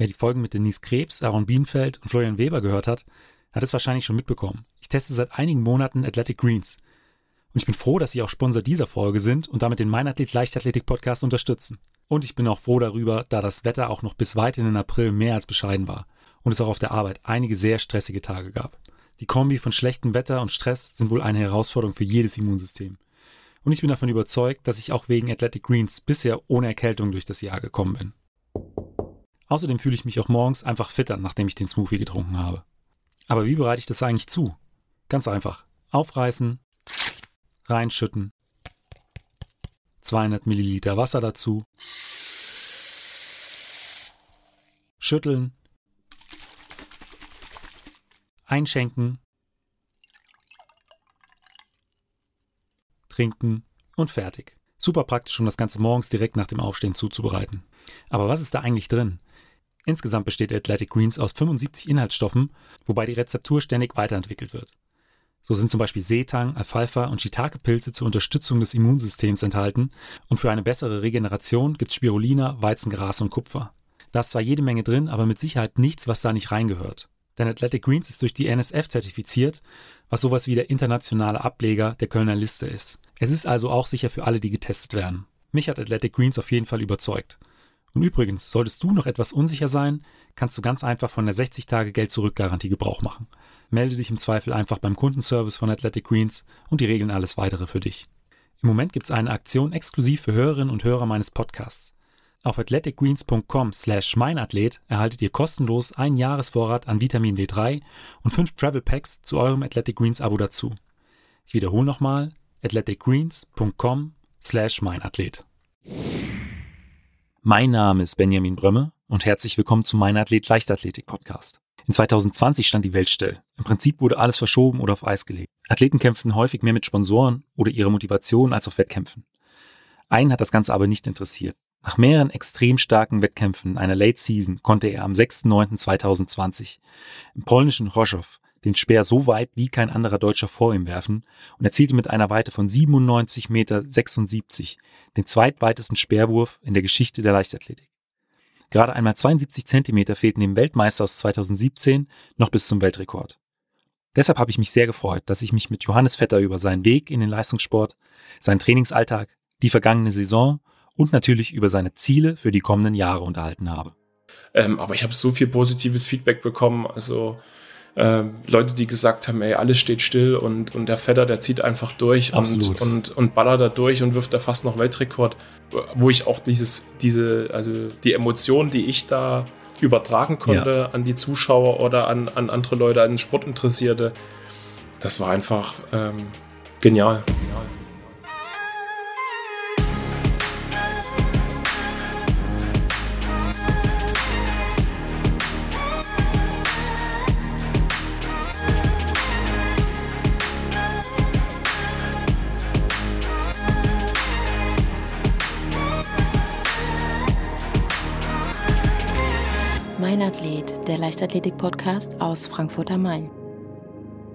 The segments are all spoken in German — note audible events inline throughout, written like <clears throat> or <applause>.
Wer die Folgen mit Denise Krebs, Aaron Bienenfeld und Florian Weber gehört hat, hat es wahrscheinlich schon mitbekommen. Ich teste seit einigen Monaten Athletic Greens. Und ich bin froh, dass sie auch Sponsor dieser Folge sind und damit den Meinathlet Leichtathletik Podcast unterstützen. Und ich bin auch froh darüber, da das Wetter auch noch bis weit in den April mehr als bescheiden war und es auch auf der Arbeit einige sehr stressige Tage gab. Die Kombi von schlechtem Wetter und Stress sind wohl eine Herausforderung für jedes Immunsystem. Und ich bin davon überzeugt, dass ich auch wegen Athletic Greens bisher ohne Erkältung durch das Jahr gekommen bin. Außerdem fühle ich mich auch morgens einfach fitter, nachdem ich den Smoothie getrunken habe. Aber wie bereite ich das eigentlich zu? Ganz einfach. Aufreißen, reinschütten, 200 Milliliter Wasser dazu, schütteln, einschenken, trinken und fertig. Super praktisch, um das Ganze morgens direkt nach dem Aufstehen zuzubereiten. Aber was ist da eigentlich drin? Insgesamt besteht Athletic Greens aus 75 Inhaltsstoffen, wobei die Rezeptur ständig weiterentwickelt wird. So sind zum Beispiel Seetang, Alfalfa und Shiitake-Pilze zur Unterstützung des Immunsystems enthalten und für eine bessere Regeneration gibt es Spirulina, Weizengras und Kupfer. Da ist zwar jede Menge drin, aber mit Sicherheit nichts, was da nicht reingehört. Denn Athletic Greens ist durch die NSF zertifiziert, was sowas wie der internationale Ableger der Kölner Liste ist. Es ist also auch sicher für alle, die getestet werden. Mich hat Athletic Greens auf jeden Fall überzeugt. Und übrigens, solltest du noch etwas unsicher sein, kannst du ganz einfach von der 60-Tage-Geld-Zurück-Garantie Gebrauch machen. Melde dich im Zweifel einfach beim Kundenservice von Athletic Greens und die regeln alles weitere für dich. Im Moment gibt es eine Aktion exklusiv für Hörerinnen und Hörer meines Podcasts. Auf athleticgreens.com slash meinathlet erhaltet ihr kostenlos einen Jahresvorrat an Vitamin D3 und fünf Travel Packs zu eurem Athletic Greens Abo dazu. Ich wiederhole nochmal athleticgreens.com slash meinathlet. Mein Name ist Benjamin Brömme und herzlich willkommen zum Mein Athlet Leichtathletik Podcast. In 2020 stand die Welt still. Im Prinzip wurde alles verschoben oder auf Eis gelegt. Athleten kämpften häufig mehr mit Sponsoren oder ihrer Motivation als auf Wettkämpfen. Einen hat das Ganze aber nicht interessiert. Nach mehreren extrem starken Wettkämpfen einer Late Season konnte er am 6.9.2020 im polnischen Chorzów den Speer so weit wie kein anderer Deutscher vor ihm werfen und erzielte mit einer Weite von 97,76 Meter den zweitweitesten Speerwurf in der Geschichte der Leichtathletik. Gerade einmal 72 Zentimeter fehlten dem Weltmeister aus 2017 noch bis zum Weltrekord. Deshalb habe ich mich sehr gefreut, dass ich mich mit Johannes Vetter über seinen Weg in den Leistungssport, seinen Trainingsalltag, die vergangene Saison und natürlich über seine Ziele für die kommenden Jahre unterhalten habe. Ähm, aber ich habe so viel positives Feedback bekommen. Also äh, Leute, die gesagt haben, ey, alles steht still und, und der Vetter, der zieht einfach durch und, und, und ballert da durch und wirft da fast noch Weltrekord. Wo ich auch dieses, diese, also die Emotionen, die ich da übertragen konnte ja. an die Zuschauer oder an, an andere Leute, an Sportinteressierte, das war einfach ähm, genial. genial. Leichtathletik-Podcast aus Frankfurt am Main.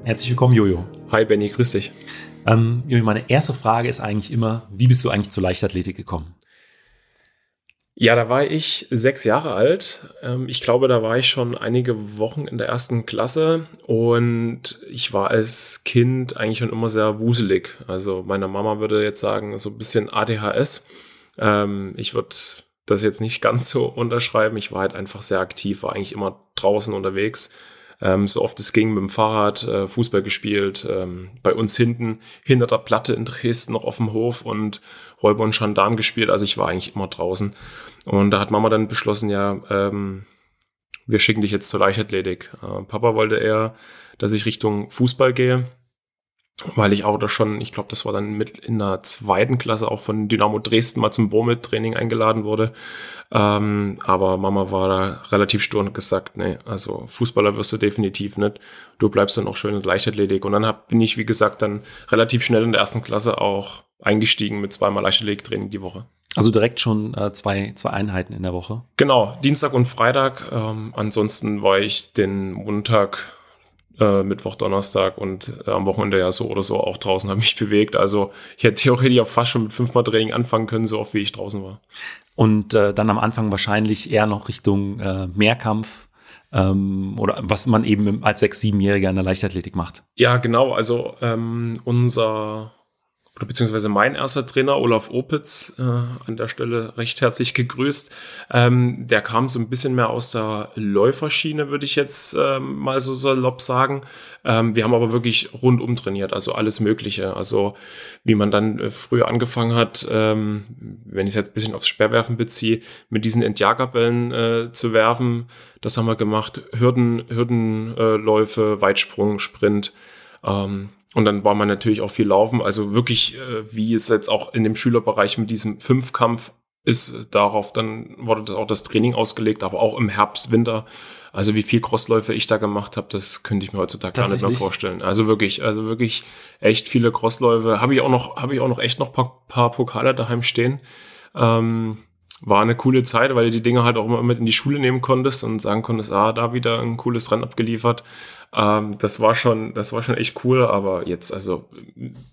Herzlich willkommen, Jojo. Hi, Benny, grüß dich. Ähm, Jojo, meine erste Frage ist eigentlich immer, wie bist du eigentlich zur Leichtathletik gekommen? Ja, da war ich sechs Jahre alt. Ähm, ich glaube, da war ich schon einige Wochen in der ersten Klasse und ich war als Kind eigentlich schon immer sehr wuselig. Also meine Mama würde jetzt sagen, so ein bisschen ADHS. Ähm, ich würde das jetzt nicht ganz so unterschreiben. Ich war halt einfach sehr aktiv, war eigentlich immer draußen unterwegs. Ähm, so oft es ging mit dem Fahrrad, äh, Fußball gespielt, ähm, bei uns hinten, hinter der Platte in Dresden noch auf dem Hof und Räuber und Gendarm gespielt. Also ich war eigentlich immer draußen. Und da hat Mama dann beschlossen, ja, ähm, wir schicken dich jetzt zur Leichtathletik. Äh, Papa wollte eher, dass ich Richtung Fußball gehe weil ich auch da schon, ich glaube, das war dann mit in der zweiten Klasse auch von Dynamo Dresden mal zum Bomit-Training eingeladen wurde. Ähm, aber Mama war da relativ stur und gesagt, nee, also Fußballer wirst du definitiv nicht. Du bleibst dann auch schön in Leichtathletik. Und dann hab, bin ich, wie gesagt, dann relativ schnell in der ersten Klasse auch eingestiegen mit zweimal Leichtathletiktraining die Woche. Also direkt schon äh, zwei, zwei Einheiten in der Woche? Genau, Dienstag und Freitag. Ähm, ansonsten war ich den Montag äh, Mittwoch, Donnerstag und äh, am Wochenende ja so oder so auch draußen habe mich <laughs> bewegt. Also ich hätte theoretisch auch fast schon mit fünfmal Training anfangen können, so oft wie ich draußen war. Und äh, dann am Anfang wahrscheinlich eher noch Richtung äh, Mehrkampf ähm, oder was man eben als sechs, siebenjähriger in der Leichtathletik macht. Ja, genau. Also ähm, unser oder beziehungsweise mein erster Trainer, Olaf Opitz, äh, an der Stelle recht herzlich gegrüßt. Ähm, der kam so ein bisschen mehr aus der Läuferschiene, würde ich jetzt ähm, mal so salopp sagen. Ähm, wir haben aber wirklich rundum trainiert, also alles Mögliche. Also wie man dann äh, früher angefangen hat, ähm, wenn ich es jetzt ein bisschen aufs Sperrwerfen beziehe, mit diesen Entjagerbällen äh, zu werfen, das haben wir gemacht. Hürden, Hürdenläufe, Weitsprung, Sprint. Ähm, und dann war man natürlich auch viel laufen. Also wirklich, äh, wie es jetzt auch in dem Schülerbereich mit diesem Fünfkampf ist, darauf dann wurde das auch das Training ausgelegt, aber auch im Herbst, Winter. Also wie viel Crossläufe ich da gemacht habe, das könnte ich mir heutzutage gar nicht mehr vorstellen. Also wirklich, also wirklich echt viele Crossläufe. Habe ich auch noch, habe ich auch noch echt noch paar, paar Pokale daheim stehen. Ähm, war eine coole Zeit, weil du die Dinge halt auch immer mit in die Schule nehmen konntest und sagen konntest, ah, da wieder ein cooles Rennen abgeliefert. Ähm, das war schon, das war schon echt cool, aber jetzt, also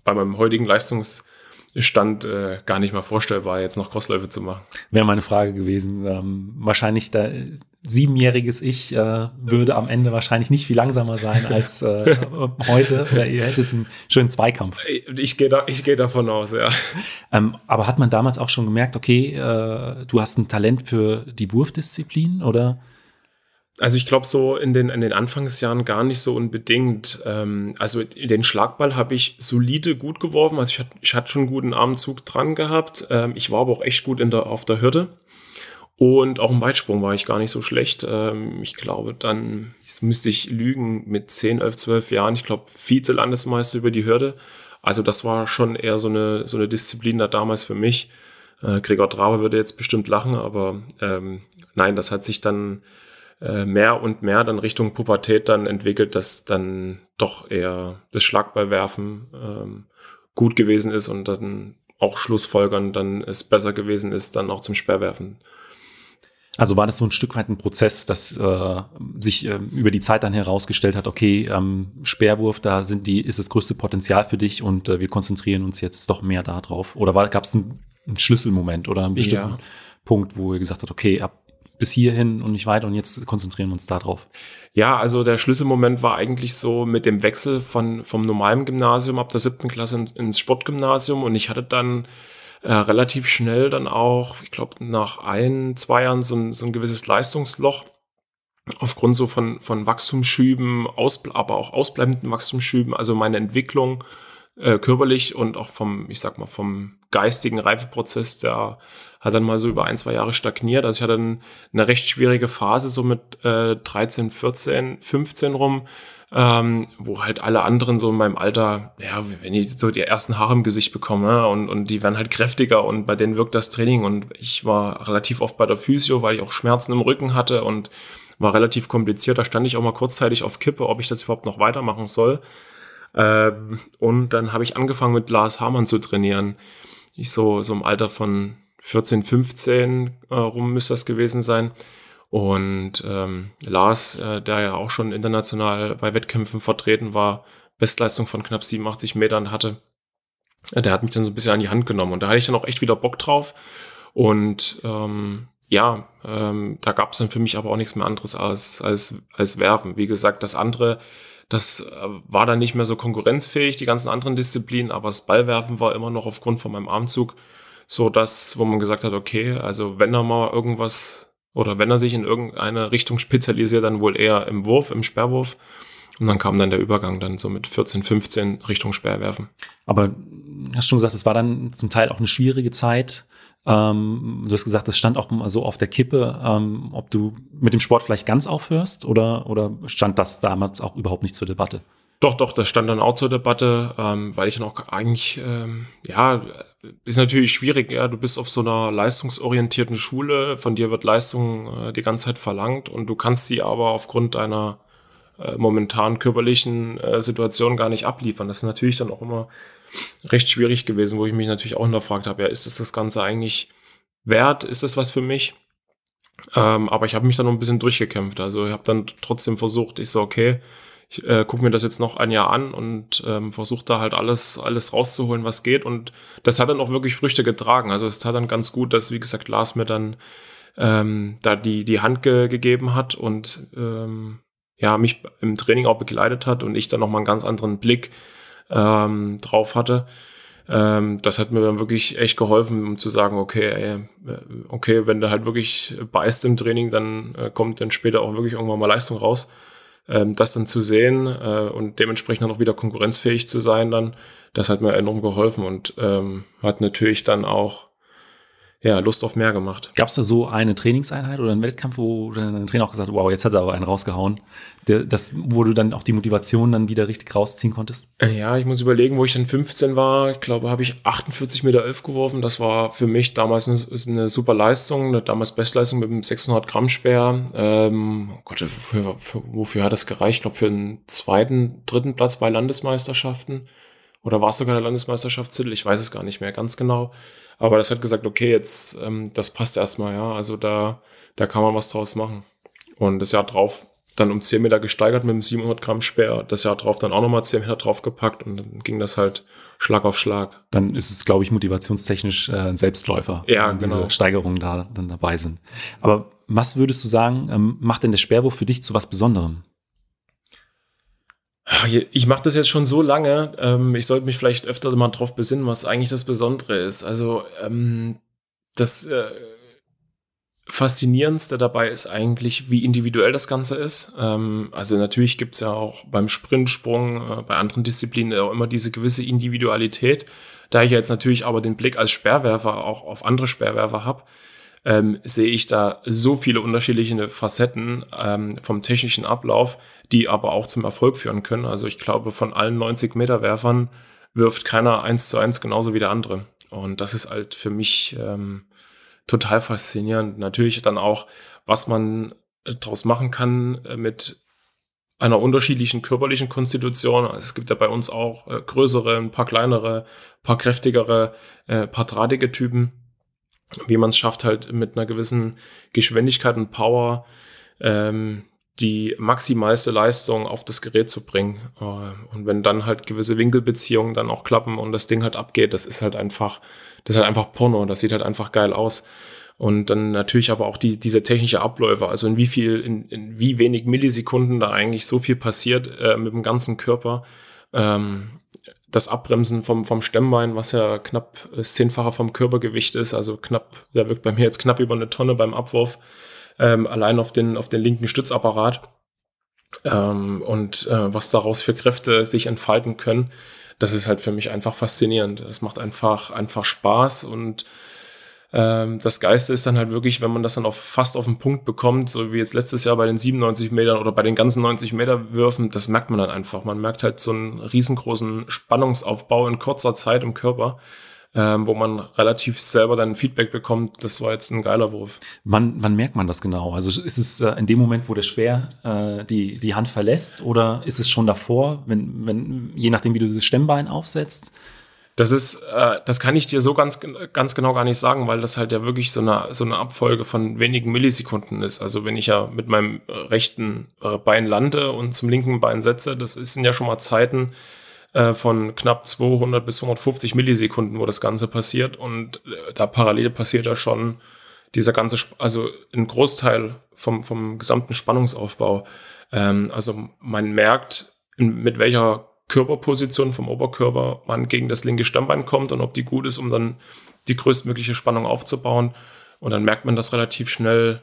bei meinem heutigen Leistungsstand äh, gar nicht mal vorstellbar, jetzt noch Crossläufe zu machen. Wäre meine Frage gewesen. Ähm, wahrscheinlich da siebenjähriges Ich äh, würde am Ende wahrscheinlich nicht viel langsamer sein als äh, <laughs> heute. ihr hättet einen schönen Zweikampf. Ich gehe da, ich gehe davon aus, ja. Ähm, aber hat man damals auch schon gemerkt, okay, äh, du hast ein Talent für die Wurfdisziplin oder? Also ich glaube so in den, in den Anfangsjahren gar nicht so unbedingt. Ähm, also den Schlagball habe ich solide gut geworfen. Also ich hatte, ich hatte schon einen guten Armzug dran gehabt. Ähm, ich war aber auch echt gut in der, auf der Hürde. Und auch im Weitsprung war ich gar nicht so schlecht. Ähm, ich glaube, dann müsste ich lügen mit 10, 11, 12 Jahren. Ich glaube, Vize-Landesmeister über die Hürde. Also das war schon eher so eine, so eine Disziplin da damals für mich. Äh, Gregor Traber würde jetzt bestimmt lachen, aber ähm, nein, das hat sich dann äh, mehr und mehr dann Richtung Pubertät dann entwickelt, dass dann doch eher das Schlagballwerfen ähm, gut gewesen ist und dann auch Schlussfolgern dann es besser gewesen ist, dann auch zum Sperrwerfen also war das so ein Stück weit ein Prozess, dass äh, sich äh, über die Zeit dann herausgestellt hat, okay, ähm, Speerwurf, da sind die, ist das größte Potenzial für dich und äh, wir konzentrieren uns jetzt doch mehr darauf. Oder gab es einen, einen, Schlüsselmoment oder einen bestimmten ja. Punkt, wo ihr gesagt habt, okay, ab bis hierhin und nicht weiter und jetzt konzentrieren wir uns darauf? Ja, also der Schlüsselmoment war eigentlich so mit dem Wechsel von vom normalen Gymnasium ab der siebten Klasse ins Sportgymnasium und ich hatte dann äh, relativ schnell dann auch, ich glaube, nach ein, zwei Jahren so ein, so ein gewisses Leistungsloch aufgrund so von, von Wachstumsschüben, aus, aber auch ausbleibenden Wachstumsschüben, also meine Entwicklung äh, körperlich und auch vom, ich sag mal, vom geistigen Reifeprozess, der hat dann mal so über ein, zwei Jahre stagniert. Also ich hatte eine recht schwierige Phase, so mit äh, 13, 14, 15 rum, ähm, wo halt alle anderen so in meinem Alter, ja, wenn ich so die ersten Haare im Gesicht bekomme und, und die werden halt kräftiger und bei denen wirkt das Training und ich war relativ oft bei der Physio, weil ich auch Schmerzen im Rücken hatte und war relativ kompliziert. Da stand ich auch mal kurzzeitig auf Kippe, ob ich das überhaupt noch weitermachen soll. Ähm, und dann habe ich angefangen mit Lars Hamann zu trainieren. Ich so, so im Alter von 14, 15 äh, rum müsste das gewesen sein. Und ähm, Lars, äh, der ja auch schon international bei Wettkämpfen vertreten war, Bestleistung von knapp 87 Metern hatte, äh, der hat mich dann so ein bisschen an die Hand genommen. Und da hatte ich dann auch echt wieder Bock drauf. Und ähm, ja, ähm, da gab es dann für mich aber auch nichts mehr anderes als, als, als Werfen. Wie gesagt, das andere, das äh, war dann nicht mehr so konkurrenzfähig, die ganzen anderen Disziplinen, aber das Ballwerfen war immer noch aufgrund von meinem Armzug so das, wo man gesagt hat, okay, also wenn er mal irgendwas oder wenn er sich in irgendeine Richtung spezialisiert, dann wohl eher im Wurf, im Sperrwurf. Und dann kam dann der Übergang dann so mit 14, 15 Richtung Sperrwerfen. Aber hast schon gesagt, es war dann zum Teil auch eine schwierige Zeit. Ähm, du hast gesagt, das stand auch mal so auf der Kippe, ähm, ob du mit dem Sport vielleicht ganz aufhörst oder, oder stand das damals auch überhaupt nicht zur Debatte? Doch, doch, das stand dann auch zur Debatte, ähm, weil ich auch eigentlich, ähm, ja, ist natürlich schwierig, ja, du bist auf so einer leistungsorientierten Schule, von dir wird Leistung äh, die ganze Zeit verlangt und du kannst sie aber aufgrund deiner äh, momentan körperlichen äh, Situation gar nicht abliefern. Das ist natürlich dann auch immer recht schwierig gewesen, wo ich mich natürlich auch hinterfragt habe, ja, ist das das Ganze eigentlich wert? Ist das was für mich? Ähm, aber ich habe mich dann noch ein bisschen durchgekämpft. Also ich habe dann trotzdem versucht, ich so, okay, ich äh, gucke mir das jetzt noch ein Jahr an und ähm, versuche da halt alles, alles rauszuholen, was geht. Und das hat dann auch wirklich Früchte getragen. Also es tat dann ganz gut, dass, wie gesagt, Lars mir dann ähm, da die, die Hand ge gegeben hat und ähm, ja, mich im Training auch begleitet hat und ich dann nochmal einen ganz anderen Blick ähm, drauf hatte. Ähm, das hat mir dann wirklich echt geholfen, um zu sagen, okay, ey, äh, okay, wenn du halt wirklich beißt im Training, dann äh, kommt dann später auch wirklich irgendwann mal Leistung raus. Ähm, das dann zu sehen äh, und dementsprechend dann auch wieder konkurrenzfähig zu sein, dann, das hat mir enorm geholfen und ähm, hat natürlich dann auch ja, Lust auf mehr gemacht. Gab es da so eine Trainingseinheit oder einen Wettkampf, wo dein Trainer auch gesagt hat, wow, jetzt hat er aber einen rausgehauen, der, das, wo du dann auch die Motivation dann wieder richtig rausziehen konntest? Äh, ja, ich muss überlegen, wo ich dann 15 war. Ich glaube, habe ich 48 Meter 11 geworfen. Das war für mich damals eine, eine super Leistung, eine damals Bestleistung mit einem 600 Gramm Speer. Ähm, oh Gott, für, für, wofür hat das gereicht? Ich glaube, für einen zweiten, dritten Platz bei Landesmeisterschaften. Oder war es sogar der Landesmeisterschaftstitel? Ich weiß es gar nicht mehr ganz genau. Aber das hat gesagt, okay, jetzt, ähm, das passt erstmal, ja. Also da, da kann man was draus machen. Und das Jahr drauf dann um 10 Meter gesteigert mit einem 700 Gramm Speer. Das Jahr drauf dann auch nochmal 10 Meter draufgepackt und dann ging das halt Schlag auf Schlag. Dann ist es, glaube ich, motivationstechnisch äh, ein Selbstläufer, ja, wenn genau. diese Steigerungen da dann dabei sind. Aber was würdest du sagen, ähm, macht denn der Sperrwurf für dich zu was Besonderem? Ich mache das jetzt schon so lange. Ähm, ich sollte mich vielleicht öfter mal drauf besinnen, was eigentlich das Besondere ist. Also ähm, das äh, Faszinierendste dabei ist eigentlich, wie individuell das Ganze ist. Ähm, also natürlich gibt's ja auch beim Sprintsprung, äh, bei anderen Disziplinen auch immer diese gewisse Individualität. Da ich jetzt natürlich aber den Blick als Sperrwerfer auch auf andere Sperrwerfer habe, ähm, sehe ich da so viele unterschiedliche Facetten ähm, vom technischen Ablauf, die aber auch zum Erfolg führen können. Also ich glaube, von allen 90 Meter Werfern wirft keiner eins zu eins genauso wie der andere. Und das ist halt für mich ähm, total faszinierend. Natürlich dann auch, was man daraus machen kann äh, mit einer unterschiedlichen körperlichen Konstitution. Also es gibt ja bei uns auch äh, größere, ein paar kleinere, paar kräftigere, äh, paar drahtige Typen wie man es schafft, halt mit einer gewissen Geschwindigkeit und Power ähm, die maximalste Leistung auf das Gerät zu bringen. Äh, und wenn dann halt gewisse Winkelbeziehungen dann auch klappen und das Ding halt abgeht, das ist halt einfach, das ist halt einfach Porno, das sieht halt einfach geil aus. Und dann natürlich aber auch die, diese technische Abläufe, also in wie viel, in, in wie wenig Millisekunden da eigentlich so viel passiert äh, mit dem ganzen Körper. Ähm, das Abbremsen vom, vom Stemmbein, was ja knapp das Zehnfache vom Körpergewicht ist, also knapp, der wirkt bei mir jetzt knapp über eine Tonne beim Abwurf, ähm, allein auf den, auf den linken Stützapparat. Ähm, und äh, was daraus für Kräfte sich entfalten können, das ist halt für mich einfach faszinierend. Das macht einfach, einfach Spaß und ähm, das Geiste ist dann halt wirklich, wenn man das dann auf, fast auf den Punkt bekommt, so wie jetzt letztes Jahr bei den 97 Metern oder bei den ganzen 90 Meter Würfen, das merkt man dann einfach. Man merkt halt so einen riesengroßen Spannungsaufbau in kurzer Zeit im Körper. Ähm, wo man relativ selber dann Feedback bekommt, das war jetzt ein geiler Wurf. Wann, wann merkt man das genau? Also ist es äh, in dem Moment, wo der Speer äh, die, die Hand verlässt oder ist es schon davor, wenn, wenn, je nachdem, wie du das Stemmbein aufsetzt? Das ist, äh, das kann ich dir so ganz, ganz genau gar nicht sagen, weil das halt ja wirklich so eine, so eine Abfolge von wenigen Millisekunden ist. Also wenn ich ja mit meinem rechten äh, Bein lande und zum linken Bein setze, das sind ja schon mal Zeiten äh, von knapp 200 bis 150 Millisekunden, wo das Ganze passiert. Und äh, da parallel passiert ja schon dieser ganze, also ein Großteil vom, vom gesamten Spannungsaufbau. Ähm, also man merkt, mit welcher Körperposition vom Oberkörper man gegen das linke Stammbein kommt und ob die gut ist, um dann die größtmögliche Spannung aufzubauen. Und dann merkt man das relativ schnell,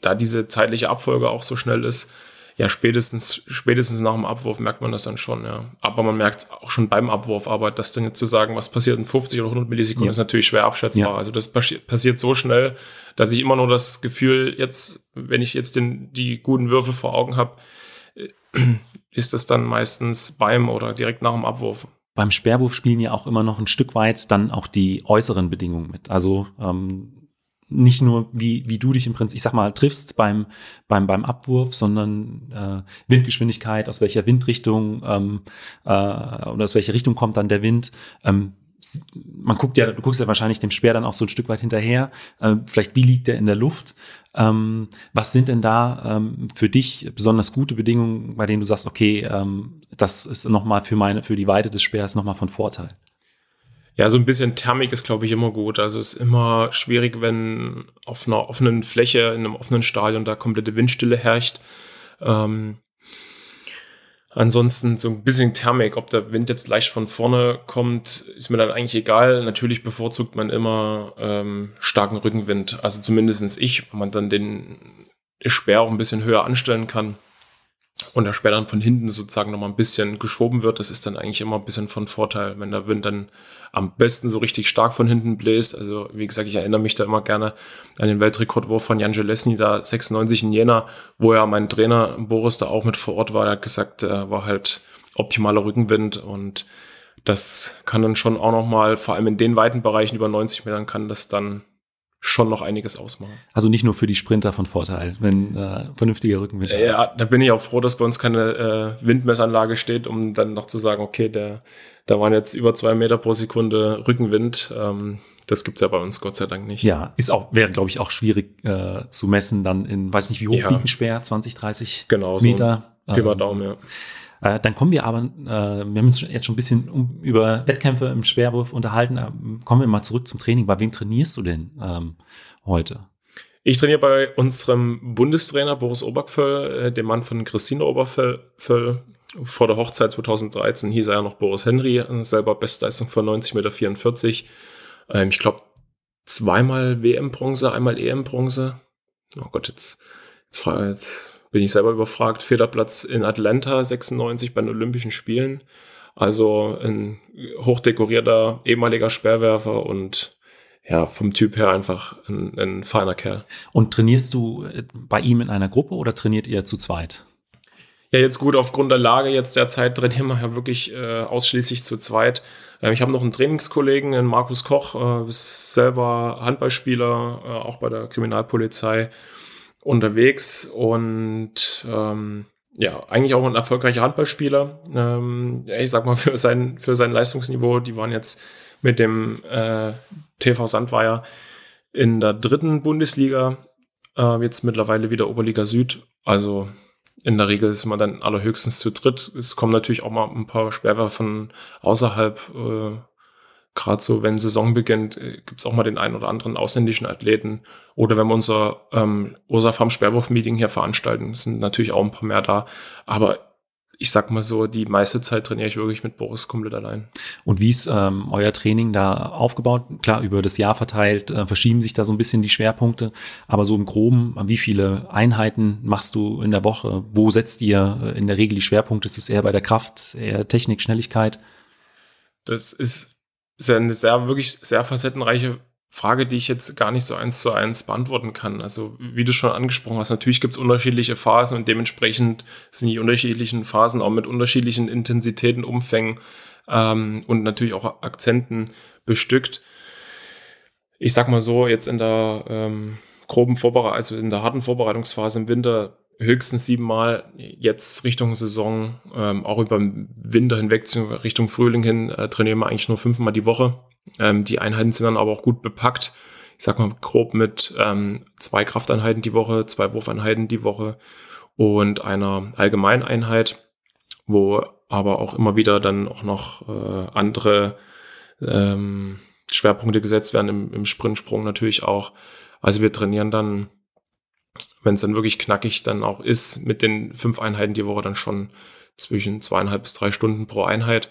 da diese zeitliche Abfolge auch so schnell ist. Ja, spätestens, spätestens nach dem Abwurf merkt man das dann schon, ja. Aber man merkt es auch schon beim Abwurf. Aber das dann jetzt zu sagen, was passiert in 50 oder 100 Millisekunden, ja. ist natürlich schwer abschätzbar. Ja. Also das passiert so schnell, dass ich immer nur das Gefühl jetzt, wenn ich jetzt den, die guten Würfe vor Augen habe, ist es dann meistens beim oder direkt nach dem Abwurf. Beim Sperrwurf spielen ja auch immer noch ein Stück weit dann auch die äußeren Bedingungen mit. Also ähm, nicht nur, wie, wie du dich im Prinzip, ich sag mal, triffst beim, beim, beim Abwurf, sondern äh, Windgeschwindigkeit, aus welcher Windrichtung ähm, äh, oder aus welcher Richtung kommt dann der Wind. Ähm, man guckt ja, du guckst ja wahrscheinlich dem Speer dann auch so ein Stück weit hinterher. Äh, vielleicht, wie liegt der in der Luft? Ähm, was sind denn da ähm, für dich besonders gute Bedingungen, bei denen du sagst, okay, ähm, das ist nochmal für meine, für die Weite des Speers nochmal von Vorteil? Ja, so ein bisschen Thermik ist, glaube ich, immer gut. Also es ist immer schwierig, wenn auf einer offenen Fläche, in einem offenen Stadion da komplette Windstille herrscht. Ähm, Ansonsten so ein bisschen Thermik, ob der Wind jetzt leicht von vorne kommt, ist mir dann eigentlich egal. Natürlich bevorzugt man immer ähm, starken Rückenwind. Also zumindestens ich, wenn man dann den Speer auch ein bisschen höher anstellen kann und der Speer dann von hinten sozusagen nochmal ein bisschen geschoben wird, das ist dann eigentlich immer ein bisschen von Vorteil, wenn der Wind dann am besten so richtig stark von hinten bläst. Also wie gesagt, ich erinnere mich da immer gerne an den Weltrekordwurf von Jan Jelesny, da 96 in Jena, wo ja mein Trainer Boris da auch mit vor Ort war. Der hat gesagt, er war halt optimaler Rückenwind und das kann dann schon auch nochmal, vor allem in den weiten Bereichen über 90 Metern, kann das dann schon noch einiges ausmachen. Also nicht nur für die Sprinter von Vorteil, wenn äh, vernünftiger Rückenwind äh, ist. Ja, da bin ich auch froh, dass bei uns keine äh, Windmessanlage steht, um dann noch zu sagen, okay, der, da waren jetzt über zwei Meter pro Sekunde Rückenwind. Ähm, das gibt's ja bei uns Gott sei Dank nicht. Ja, ist auch, wäre, glaube ich, auch schwierig äh, zu messen, dann in, weiß nicht, wie hoch ja. Speer, 20, 30 genau, Meter. So über ähm, Daumen, ja. Äh, dann kommen wir aber, äh, wir haben uns jetzt schon ein bisschen um, über Wettkämpfe im Schwerwurf unterhalten. Äh, kommen wir mal zurück zum Training. Bei wem trainierst du denn ähm, heute? Ich trainiere bei unserem Bundestrainer Boris Obergföll, äh, dem Mann von Christine Obergföll. Vor der Hochzeit 2013 hieß er ja noch Boris Henry, äh, selber Bestleistung von 90,44 Meter. Ähm, ich glaube, zweimal WM-Bronze, einmal EM-Bronze. Oh Gott, jetzt, jetzt, jetzt bin ich selber überfragt. Vierter Platz in Atlanta 96 bei den Olympischen Spielen. Also ein hochdekorierter ehemaliger Sperrwerfer und ja, vom Typ her einfach ein, ein feiner Kerl. Und trainierst du äh, bei ihm in einer Gruppe oder trainiert ihr zu zweit? Ja, jetzt gut, aufgrund der Lage jetzt derzeit trainieren wir ja wirklich äh, ausschließlich zu zweit. Äh, ich habe noch einen Trainingskollegen, den Markus Koch, äh, ist selber Handballspieler, äh, auch bei der Kriminalpolizei unterwegs und ähm, ja, eigentlich auch ein erfolgreicher Handballspieler. Ähm, ich sag mal, <laughs> für sein, für sein Leistungsniveau, die waren jetzt mit dem äh, TV Sandweier in der dritten Bundesliga, äh, jetzt mittlerweile wieder Oberliga Süd. Also in der Regel ist man dann allerhöchstens zu dritt. Es kommen natürlich auch mal ein paar Sperrwerfer von außerhalb äh, gerade so, wenn Saison beginnt, äh, gibt's auch mal den einen oder anderen ausländischen Athleten. Oder wenn wir unser ähm, Ursa Farm Sperrwurf-Meeting hier veranstalten, sind natürlich auch ein paar mehr da. Aber ich sag mal so, die meiste Zeit trainiere ich wirklich mit Boris komplett allein. Und wie ist ähm, euer Training da aufgebaut? Klar, über das Jahr verteilt äh, verschieben sich da so ein bisschen die Schwerpunkte, aber so im Groben, wie viele Einheiten machst du in der Woche? Wo setzt ihr äh, in der Regel die Schwerpunkte? Ist es eher bei der Kraft, eher Technik, Schnelligkeit? Das ist ist ja eine sehr, wirklich sehr facettenreiche Frage, die ich jetzt gar nicht so eins zu eins beantworten kann. Also, wie du schon angesprochen hast, natürlich gibt es unterschiedliche Phasen und dementsprechend sind die unterschiedlichen Phasen auch mit unterschiedlichen Intensitäten, Umfängen ähm, und natürlich auch Akzenten bestückt. Ich sag mal so, jetzt in der ähm, groben Vorbereitung, also in der harten Vorbereitungsphase im Winter höchstens siebenmal jetzt Richtung Saison, ähm, auch über Winter hinweg Richtung Frühling hin, äh, trainieren wir eigentlich nur fünfmal die Woche. Ähm, die Einheiten sind dann aber auch gut bepackt. Ich sag mal grob mit ähm, zwei Krafteinheiten die Woche, zwei Wurfeinheiten die Woche und einer Allgemeineinheit, wo aber auch immer wieder dann auch noch äh, andere ähm, Schwerpunkte gesetzt werden, im, im Sprintsprung natürlich auch. Also wir trainieren dann wenn es dann wirklich knackig dann auch ist, mit den fünf Einheiten die Woche dann schon zwischen zweieinhalb bis drei Stunden pro Einheit.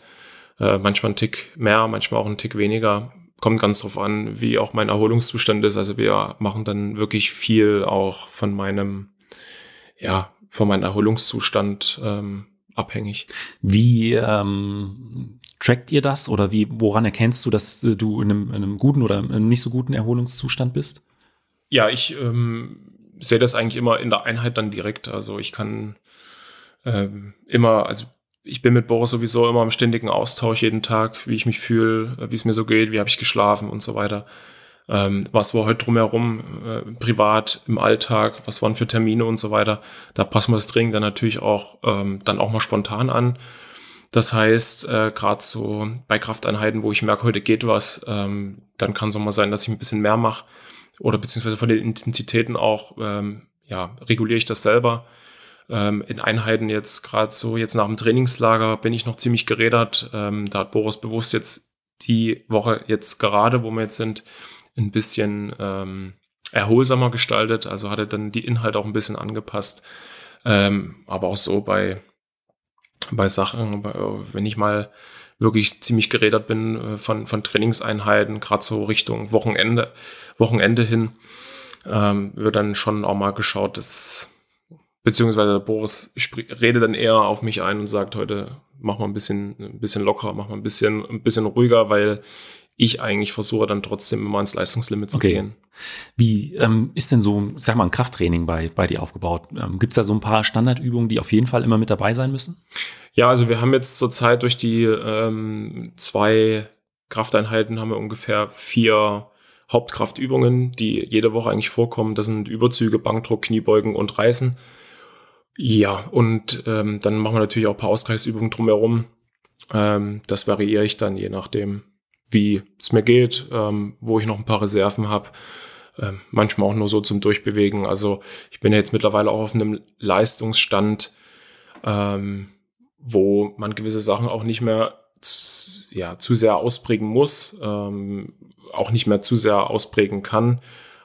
Äh, manchmal ein Tick mehr, manchmal auch ein Tick weniger. Kommt ganz drauf an, wie auch mein Erholungszustand ist. Also wir machen dann wirklich viel auch von meinem, ja, von meinem Erholungszustand ähm, abhängig. Wie ähm, trackt ihr das oder wie, woran erkennst du, dass du in einem, in einem guten oder nicht so guten Erholungszustand bist? Ja, ich ähm, sehe das eigentlich immer in der Einheit dann direkt. Also ich kann ähm, immer, also ich bin mit Boris sowieso immer im ständigen Austausch jeden Tag, wie ich mich fühle, wie es mir so geht, wie habe ich geschlafen und so weiter. Ähm, was war heute drumherum, äh, privat, im Alltag, was waren für Termine und so weiter. Da passen wir das Training dann natürlich auch ähm, dann auch mal spontan an. Das heißt, äh, gerade so bei Krafteinheiten, wo ich merke, heute geht was, ähm, dann kann es auch mal sein, dass ich ein bisschen mehr mache oder beziehungsweise von den Intensitäten auch, ähm, ja, reguliere ich das selber. Ähm, in Einheiten jetzt gerade so, jetzt nach dem Trainingslager bin ich noch ziemlich gerädert. Ähm, da hat Boris bewusst jetzt die Woche jetzt gerade, wo wir jetzt sind, ein bisschen ähm, erholsamer gestaltet. Also hatte dann die Inhalte auch ein bisschen angepasst. Ähm, aber auch so bei, bei Sachen, wenn ich mal wirklich ziemlich gerädert bin äh, von, von Trainingseinheiten, gerade so Richtung Wochenende, Wochenende hin, ähm, wird dann schon auch mal geschaut, dass beziehungsweise Boris redet dann eher auf mich ein und sagt heute mach mal ein bisschen ein bisschen lockerer, mach mal ein bisschen ein bisschen ruhiger, weil ich eigentlich versuche dann trotzdem immer ins Leistungslimit zu okay. gehen. Wie ähm, ist denn so, sag mal, ein Krafttraining bei, bei dir aufgebaut? Ähm, Gibt es da so ein paar Standardübungen, die auf jeden Fall immer mit dabei sein müssen? Ja, also wir haben jetzt zurzeit durch die ähm, zwei Krafteinheiten haben wir ungefähr vier Hauptkraftübungen, die jede Woche eigentlich vorkommen. Das sind Überzüge, Bankdruck, Kniebeugen und Reißen. Ja, und ähm, dann machen wir natürlich auch ein paar Ausgleichsübungen drumherum. Ähm, das variiere ich dann je nachdem, wie es mir geht, ähm, wo ich noch ein paar Reserven habe. Ähm, manchmal auch nur so zum Durchbewegen. Also ich bin ja jetzt mittlerweile auch auf einem Leistungsstand, ähm, wo man gewisse Sachen auch nicht mehr zu, ja, zu sehr ausprägen muss, ähm, auch nicht mehr zu sehr ausprägen kann.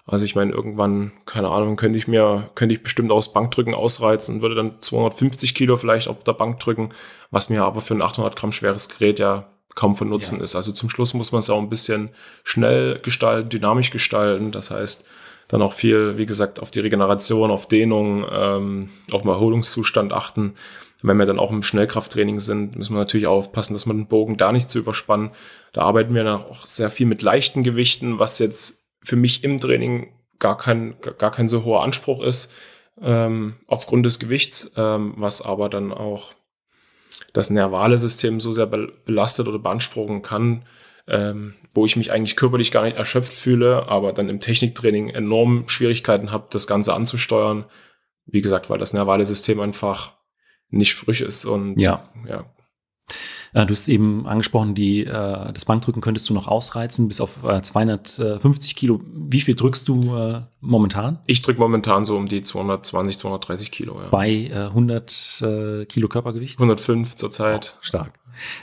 Also ich meine, irgendwann, keine Ahnung, könnte ich mir, könnte ich bestimmt aus Bankdrücken ausreizen und würde dann 250 Kilo vielleicht auf der Bank drücken, was mir aber für ein 800 Gramm schweres Gerät ja kaum von Nutzen ja. ist. Also zum Schluss muss man es auch ein bisschen schnell gestalten, dynamisch gestalten. Das heißt, dann auch viel, wie gesagt, auf die Regeneration, auf Dehnung, ähm, auf den Erholungszustand achten. Wenn wir dann auch im Schnellkrafttraining sind, müssen wir natürlich aufpassen, dass man den Bogen da nicht zu überspannen. Da arbeiten wir dann auch sehr viel mit leichten Gewichten, was jetzt für mich im Training gar kein, gar kein so hoher Anspruch ist, ähm, aufgrund des Gewichts, ähm, was aber dann auch das nervale System so sehr belastet oder beanspruchen kann, ähm, wo ich mich eigentlich körperlich gar nicht erschöpft fühle, aber dann im Techniktraining enorm Schwierigkeiten habe, das Ganze anzusteuern. Wie gesagt, weil das nervale System einfach nicht frisch ist und ja, ja äh, du hast eben angesprochen, die, äh, das Bankdrücken könntest du noch ausreizen bis auf äh, 250 Kilo. Wie viel drückst du äh, momentan? Ich drücke momentan so um die 220, 230 Kilo. Ja. Bei 100 äh, Kilo Körpergewicht? 105 zurzeit. Oh, stark.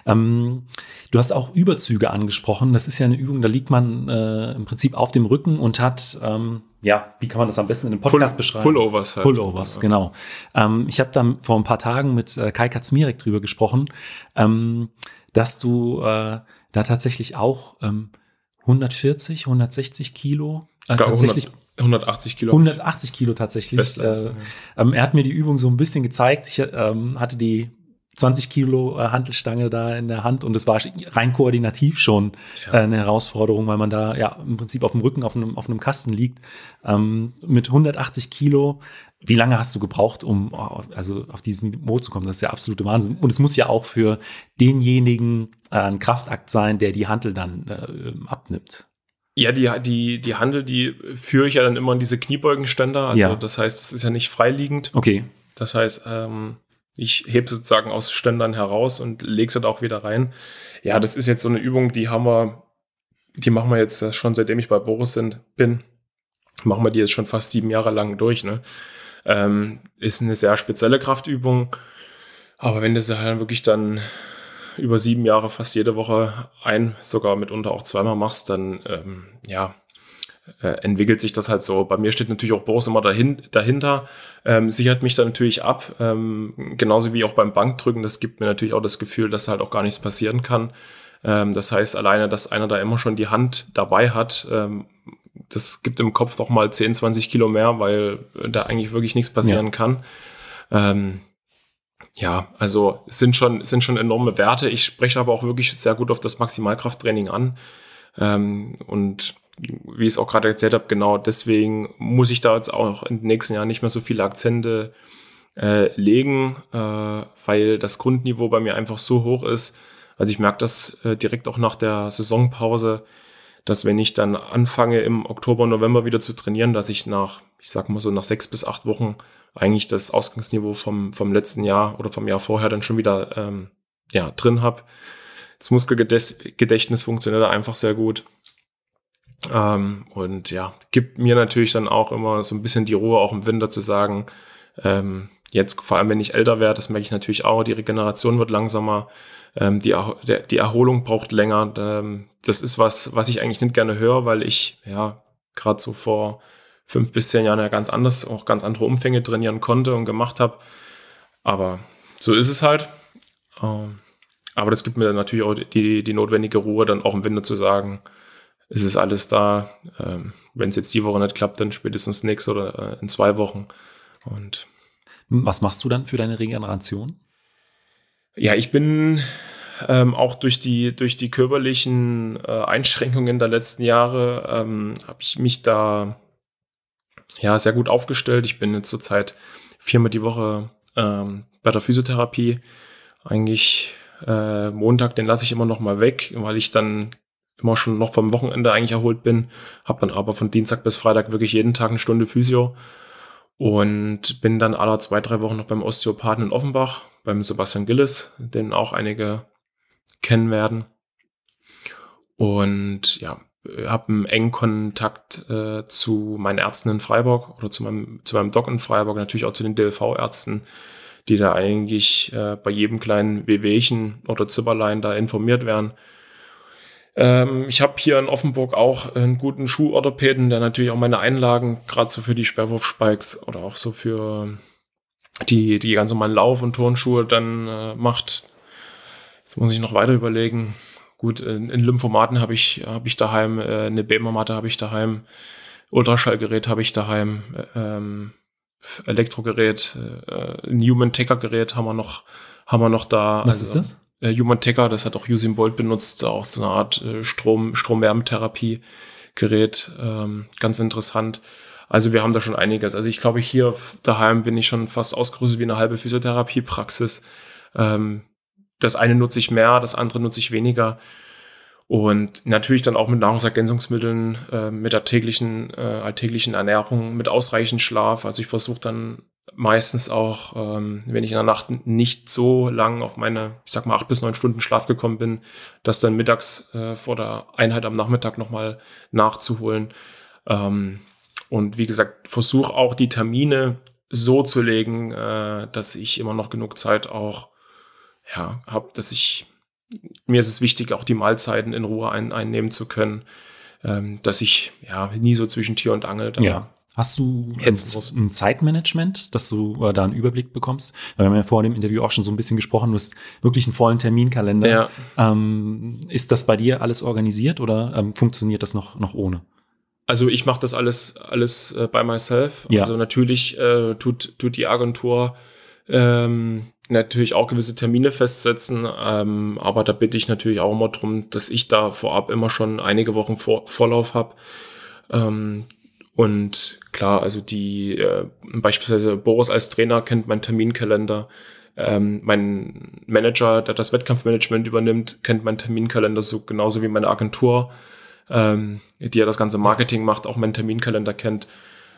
Ähm, du hast auch Überzüge angesprochen. Das ist ja eine Übung, da liegt man äh, im Prinzip auf dem Rücken und hat ähm, ja, wie kann man das am besten in einem Podcast Pull, beschreiben? Pullovers halt. Pullovers, genau. Ähm, ich habe da vor ein paar Tagen mit äh, Kai Katzmirek drüber gesprochen, ähm, dass du äh, da tatsächlich auch ähm, 140, 160 Kilo äh, tatsächlich 180 Kilo. 180 Kilo tatsächlich. Äh, ja. ähm, er hat mir die Übung so ein bisschen gezeigt. Ich ähm, hatte die 20 Kilo äh, Hantelstange da in der Hand und es war rein koordinativ schon ja. äh, eine Herausforderung, weil man da ja im Prinzip auf dem Rücken auf einem, auf einem Kasten liegt. Ähm, mit 180 Kilo, wie lange hast du gebraucht, um oh, also auf diesen Niveau zu kommen? Das ist ja absolute Wahnsinn. Und es muss ja auch für denjenigen äh, ein Kraftakt sein, der die Hantel dann äh, abnimmt. Ja, die, die, die Handel, die führe ich ja dann immer in diese Kniebeugenständer. Also ja. das heißt, es ist ja nicht freiliegend. Okay. Das heißt, ähm, ich hebe sozusagen aus Ständern heraus und lege sie da auch wieder rein. Ja, das ist jetzt so eine Übung, die haben wir, die machen wir jetzt schon seitdem ich bei Boris sind, bin, machen wir die jetzt schon fast sieben Jahre lang durch. Ne? Ähm, ist eine sehr spezielle Kraftübung, aber wenn du sie halt wirklich dann über sieben Jahre fast jede Woche ein, sogar mitunter auch zweimal machst, dann ähm, ja, äh, entwickelt sich das halt so. Bei mir steht natürlich auch Boris immer dahin, dahinter, ähm, sichert mich da natürlich ab, ähm, genauso wie auch beim Bankdrücken. Das gibt mir natürlich auch das Gefühl, dass halt auch gar nichts passieren kann. Ähm, das heißt, alleine, dass einer da immer schon die Hand dabei hat, ähm, das gibt im Kopf doch mal 10, 20 Kilo mehr, weil da eigentlich wirklich nichts passieren ja. kann. Ähm, ja, also es sind schon, es sind schon enorme Werte. Ich spreche aber auch wirklich sehr gut auf das Maximalkrafttraining an. Ähm, und wie ich es auch gerade erzählt habe, genau deswegen muss ich da jetzt auch in den nächsten Jahren nicht mehr so viele Akzente äh, legen, äh, weil das Grundniveau bei mir einfach so hoch ist. Also ich merke das äh, direkt auch nach der Saisonpause, dass wenn ich dann anfange im Oktober, November wieder zu trainieren, dass ich nach, ich sag mal so nach sechs bis acht Wochen eigentlich das Ausgangsniveau vom, vom letzten Jahr oder vom Jahr vorher dann schon wieder ähm, ja, drin habe. Das Muskelgedächtnis funktioniert einfach sehr gut. Ähm, und ja, gibt mir natürlich dann auch immer so ein bisschen die Ruhe, auch im Winter zu sagen, ähm, jetzt vor allem wenn ich älter werde, das merke ich natürlich auch, die Regeneration wird langsamer, ähm, die, der, die Erholung braucht länger. Ähm, das ist was, was ich eigentlich nicht gerne höre, weil ich ja gerade so vor fünf bis zehn Jahren ja ganz anders, auch ganz andere Umfänge trainieren konnte und gemacht habe. Aber so ist es halt. Ähm, aber das gibt mir natürlich auch die, die notwendige Ruhe, dann auch im Winter zu sagen, es ist alles da. Ähm, Wenn es jetzt die Woche nicht klappt, dann spätestens nächste oder äh, in zwei Wochen. Und was machst du dann für deine Regeneration? Ja, ich bin ähm, auch durch die, durch die körperlichen äh, Einschränkungen der letzten Jahre ähm, habe ich mich da ja sehr gut aufgestellt. Ich bin jetzt zurzeit viermal die Woche ähm, bei der Physiotherapie. Eigentlich äh, Montag, den lasse ich immer noch mal weg, weil ich dann immer schon noch vom Wochenende eigentlich erholt bin. Habe dann aber von Dienstag bis Freitag wirklich jeden Tag eine Stunde Physio und bin dann alle zwei, drei Wochen noch beim Osteopathen in Offenbach, beim Sebastian Gillis, den auch einige kennen werden. Und ja, habe einen engen Kontakt äh, zu meinen Ärzten in Freiburg oder zu meinem, zu meinem Doc in Freiburg, natürlich auch zu den DLV-Ärzten, die da eigentlich äh, bei jedem kleinen Wehwehchen oder Zipperlein da informiert werden. Ähm, ich habe hier in Offenburg auch einen guten Schuhorthopäden, der natürlich auch meine Einlagen, gerade so für die Sperrwurfspikes oder auch so für die, die ganz normalen Lauf- und Turnschuhe dann äh, macht. Jetzt muss ich noch weiter überlegen. Gut, in, in Lymphomaten habe ich, hab ich daheim, äh, eine BEMA-Matte habe ich daheim, Ultraschallgerät habe ich daheim, ähm, Elektrogerät, äh, ein Human Taker Gerät haben wir noch, haben wir noch da. Was also, ist das? Äh, Human Ticker, das hat auch Usain Bolt benutzt, auch so eine Art äh, Strom, Stromwärmetherapie-Gerät, ähm, ganz interessant. Also wir haben da schon einiges. Also ich glaube, hier daheim bin ich schon fast ausgerüstet wie eine halbe Physiotherapie-Praxis. Ähm, das eine nutze ich mehr, das andere nutze ich weniger. Und natürlich dann auch mit Nahrungsergänzungsmitteln, äh, mit der täglichen, äh, alltäglichen Ernährung, mit ausreichend Schlaf. Also ich versuche dann meistens auch, ähm, wenn ich in der Nacht nicht so lang auf meine, ich sag mal, acht bis neun Stunden Schlaf gekommen bin, das dann mittags äh, vor der Einheit am Nachmittag nochmal nachzuholen. Ähm, und wie gesagt, versuche auch die Termine so zu legen, äh, dass ich immer noch genug Zeit auch ja, habe, dass ich, mir ist es wichtig, auch die Mahlzeiten in Ruhe ein, einnehmen zu können, ähm, dass ich ja nie so zwischen Tür und Angel da ja. Hast du ein, ein, Zeitmanagement, dass du äh, da einen Überblick bekommst? Wir haben ja vor dem Interview auch schon so ein bisschen gesprochen, du hast wirklich einen vollen Terminkalender. Ja. Ähm, ist das bei dir alles organisiert oder ähm, funktioniert das noch, noch ohne? Also ich mache das alles, alles äh, by myself. Ja. Also natürlich äh, tut, tut die Agentur ähm, natürlich auch gewisse Termine festsetzen, ähm, aber da bitte ich natürlich auch immer darum, dass ich da vorab immer schon einige Wochen vor, Vorlauf habe. Ähm, und klar, also die äh, beispielsweise Boris als Trainer kennt meinen Terminkalender. Ähm, mein Manager, der das Wettkampfmanagement übernimmt, kennt meinen Terminkalender so genauso wie meine Agentur, ähm, die ja das ganze Marketing macht, auch meinen Terminkalender kennt.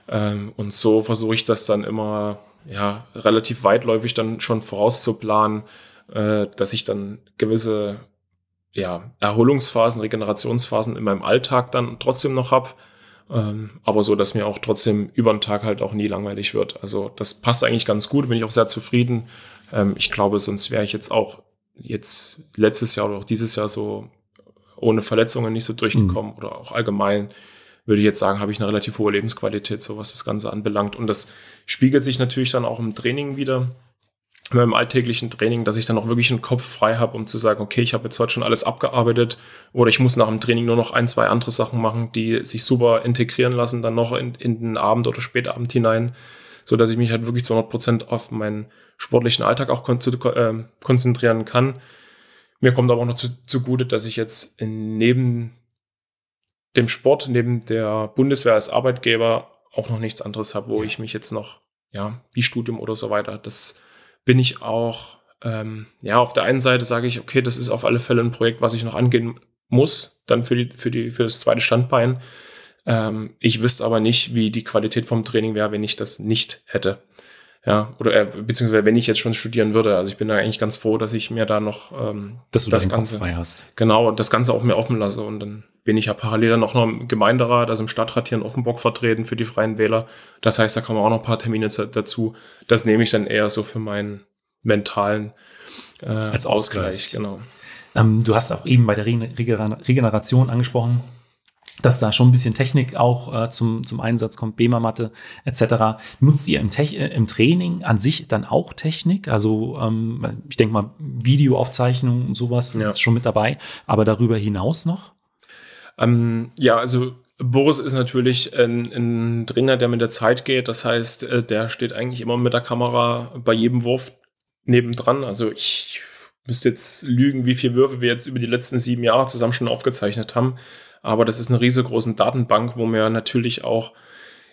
Ähm, und so versuche ich das dann immer ja relativ weitläufig dann schon vorauszuplanen, äh, dass ich dann gewisse ja, Erholungsphasen, Regenerationsphasen in meinem Alltag dann trotzdem noch habe ähm, aber so, dass mir auch trotzdem über den Tag halt auch nie langweilig wird. Also das passt eigentlich ganz gut, bin ich auch sehr zufrieden. Ähm, ich glaube, sonst wäre ich jetzt auch jetzt letztes Jahr oder auch dieses Jahr so ohne Verletzungen nicht so durchgekommen mhm. oder auch allgemein würde ich jetzt sagen, habe ich eine relativ hohe Lebensqualität, so was das Ganze anbelangt. Und das spiegelt sich natürlich dann auch im Training wieder in meinem alltäglichen Training, dass ich dann auch wirklich einen Kopf frei habe, um zu sagen, okay, ich habe jetzt heute schon alles abgearbeitet oder ich muss nach dem Training nur noch ein, zwei andere Sachen machen, die sich super integrieren lassen, dann noch in, in den Abend oder Spätabend hinein, so dass ich mich halt wirklich zu 100 Prozent auf meinen sportlichen Alltag auch äh, konzentrieren kann. Mir kommt aber auch noch zu, zugute, dass ich jetzt neben dem Sport, neben der Bundeswehr als Arbeitgeber auch noch nichts anderes habe, wo ich mich jetzt noch, ja, wie Studium oder so weiter, das bin ich auch, ähm, ja, auf der einen Seite sage ich, okay, das ist auf alle Fälle ein Projekt, was ich noch angehen muss, dann für die, für die, für das zweite Standbein. Ähm, ich wüsste aber nicht, wie die Qualität vom Training wäre, wenn ich das nicht hätte. Ja, oder äh, beziehungsweise wenn ich jetzt schon studieren würde. Also ich bin da eigentlich ganz froh, dass ich mir da noch ähm, dass du das Ganze frei hast. Genau, das Ganze auch mir offen lasse. Und dann bin ich ja parallel dann auch noch im Gemeinderat, also im Stadtrat hier in Offenburg vertreten für die Freien Wähler. Das heißt, da kommen auch noch ein paar Termine dazu. Das nehme ich dann eher so für meinen mentalen äh, Als Ausgleich. Ausgleich genau. Ähm, du hast auch eben bei der Regeneration angesprochen, dass da schon ein bisschen Technik auch äh, zum, zum Einsatz kommt, BEMA-Matte etc. Nutzt ihr im, Te äh, im Training an sich dann auch Technik? Also ähm, ich denke mal, Videoaufzeichnung und sowas ja. ist schon mit dabei, aber darüber hinaus noch? Ähm, ja, also Boris ist natürlich ein, ein Dringer, der mit der Zeit geht. Das heißt, äh, der steht eigentlich immer mit der Kamera bei jedem Wurf nebendran. Also ich müsste jetzt lügen, wie viele Würfe wir jetzt über die letzten sieben Jahre zusammen schon aufgezeichnet haben. Aber das ist eine riesengroße Datenbank, wo wir natürlich auch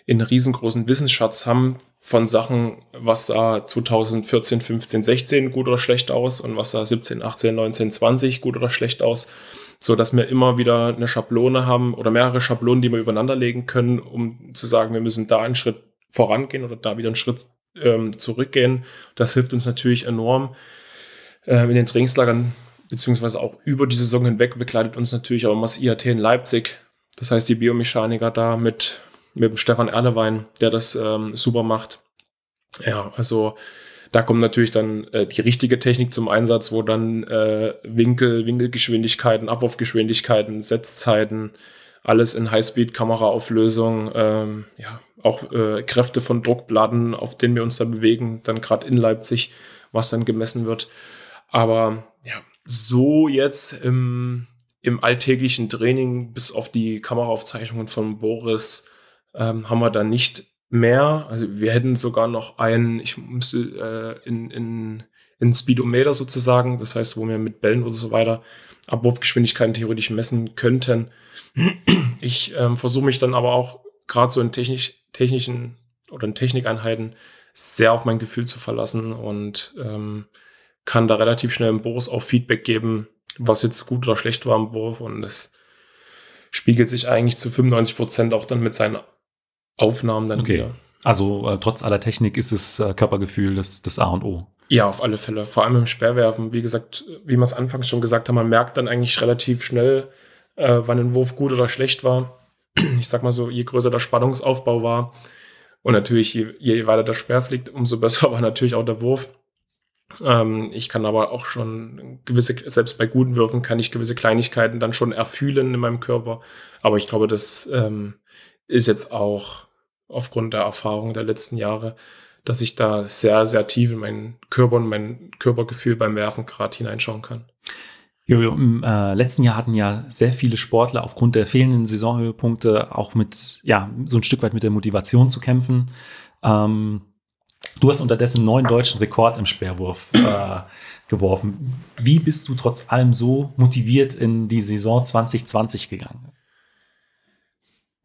einen riesengroßen Wissensschatz haben von Sachen, was sah 2014, 15, 16 gut oder schlecht aus und was sah 17, 18, 19, 20 gut oder schlecht aus, so dass wir immer wieder eine Schablone haben oder mehrere Schablonen, die wir übereinander legen können, um zu sagen, wir müssen da einen Schritt vorangehen oder da wieder einen Schritt ähm, zurückgehen. Das hilft uns natürlich enorm äh, in den Trainingslagern, beziehungsweise auch über die Saison hinweg begleitet uns natürlich auch immer das IAT in Leipzig. Das heißt, die Biomechaniker da mit, mit dem Stefan Erlewein, der das ähm, super macht. Ja, also da kommt natürlich dann äh, die richtige Technik zum Einsatz, wo dann äh, Winkel, Winkelgeschwindigkeiten, Abwurfgeschwindigkeiten, Setzzeiten, alles in Highspeed-Kameraauflösung, ähm, ja, auch äh, Kräfte von Druckplatten, auf denen wir uns da bewegen, dann gerade in Leipzig, was dann gemessen wird. Aber ja, so jetzt im, im alltäglichen Training, bis auf die Kameraaufzeichnungen von Boris, ähm, haben wir da nicht mehr. Also wir hätten sogar noch einen, ich müsste äh, in, in, in Speedometer sozusagen, das heißt, wo wir mit Bällen oder so weiter Abwurfgeschwindigkeiten theoretisch messen könnten. Ich ähm, versuche mich dann aber auch gerade so in technisch, technischen oder in Technikeinheiten sehr auf mein Gefühl zu verlassen und ähm, kann da relativ schnell im Boris auch Feedback geben, was jetzt gut oder schlecht war im Wurf und das spiegelt sich eigentlich zu 95 Prozent auch dann mit seinen Aufnahmen dann okay. wieder. Also äh, trotz aller Technik ist es äh, Körpergefühl das, das A und O. Ja, auf alle Fälle. Vor allem im Sperrwerfen. Wie gesagt, wie wir es anfangs schon gesagt haben, man merkt dann eigentlich relativ schnell, äh, wann ein Wurf gut oder schlecht war. <clears throat> Ich sag mal so, je größer der Spannungsaufbau war und natürlich je, je weiter der Sperr fliegt, umso <laughs> besser war natürlich auch der Wurf. Ähm, ich kann aber auch schon gewisse, selbst bei guten Würfen kann ich gewisse Kleinigkeiten dann schon erfühlen in meinem Körper. Aber ich glaube, das ähm, ist jetzt auch aufgrund der Erfahrung der letzten Jahre, dass ich da sehr, sehr tief in meinen Körper und mein Körpergefühl beim Werfen gerade hineinschauen kann. Jojo, im äh, letzten Jahr hatten ja sehr viele Sportler aufgrund der fehlenden Saisonhöhepunkte auch mit, ja, so ein Stück weit mit der Motivation zu kämpfen. Ähm, du hast unterdessen neuen deutschen Rekord im Speerwurf äh, geworfen. Wie bist du trotz allem so motiviert in die Saison 2020 gegangen?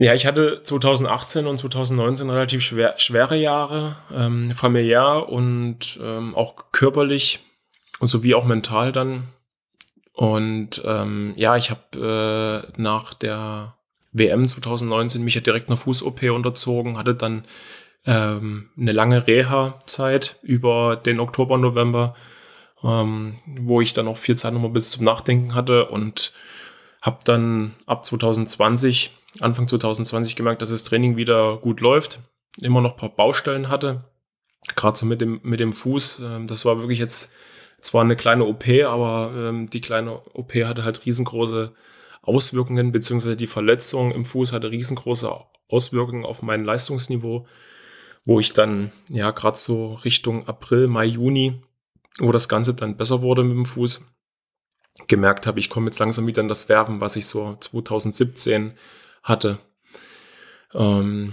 Ja, ich hatte 2018 und 2019 relativ schwer, schwere Jahre, ähm, familiär und ähm, auch körperlich sowie auch mental dann. Und ähm, ja, ich habe äh, nach der WM 2019 mich ja direkt einer Fuß-OP unterzogen, hatte dann ähm, eine lange Reha-Zeit über den Oktober, November, ähm, wo ich dann auch viel Zeit nochmal bis zum Nachdenken hatte und habe dann ab 2020 Anfang 2020 gemerkt, dass das Training wieder gut läuft, immer noch ein paar Baustellen hatte, gerade so mit dem, mit dem Fuß. Ähm, das war wirklich jetzt zwar eine kleine OP, aber ähm, die kleine OP hatte halt riesengroße Auswirkungen, beziehungsweise die Verletzung im Fuß hatte riesengroße Auswirkungen auf mein Leistungsniveau, wo ich dann ja gerade so Richtung April, Mai, Juni, wo das Ganze dann besser wurde mit dem Fuß, gemerkt habe, ich komme jetzt langsam wieder in das Werfen, was ich so 2017 hatte. Ähm,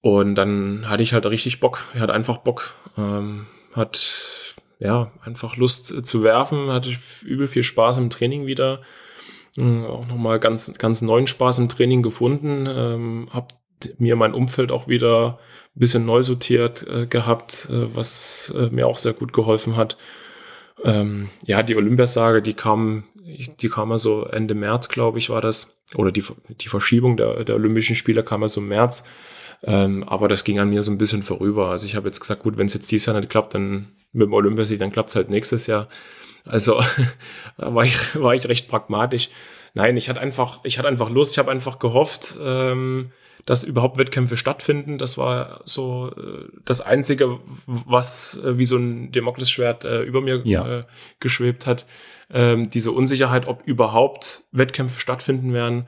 und dann hatte ich halt richtig Bock. Er hat einfach Bock. Ähm, hat ja einfach Lust zu werfen. Hatte übel viel Spaß im Training wieder. Ähm, auch nochmal ganz, ganz neuen Spaß im Training gefunden. Ähm, hab mir mein Umfeld auch wieder ein bisschen neu sortiert äh, gehabt, äh, was äh, mir auch sehr gut geholfen hat. Ähm, ja, die Olympiasage, die kam, die kam also Ende März, glaube ich, war das oder die, die Verschiebung der, der Olympischen Spiele kam also im März. Ähm, aber das ging an mir so ein bisschen vorüber. Also ich habe jetzt gesagt, gut, wenn es jetzt dieses Jahr nicht klappt, dann mit dem Olympiasieg, dann klappt es halt nächstes Jahr. Also <laughs> war ich, war ich recht pragmatisch. Nein, ich hatte einfach, ich hatte einfach Lust, ich habe einfach gehofft, ähm, dass überhaupt Wettkämpfe stattfinden. Das war so äh, das Einzige, was äh, wie so ein Damoklesschwert äh, über mir ja. äh, geschwebt hat. Ähm, diese Unsicherheit, ob überhaupt Wettkämpfe stattfinden werden.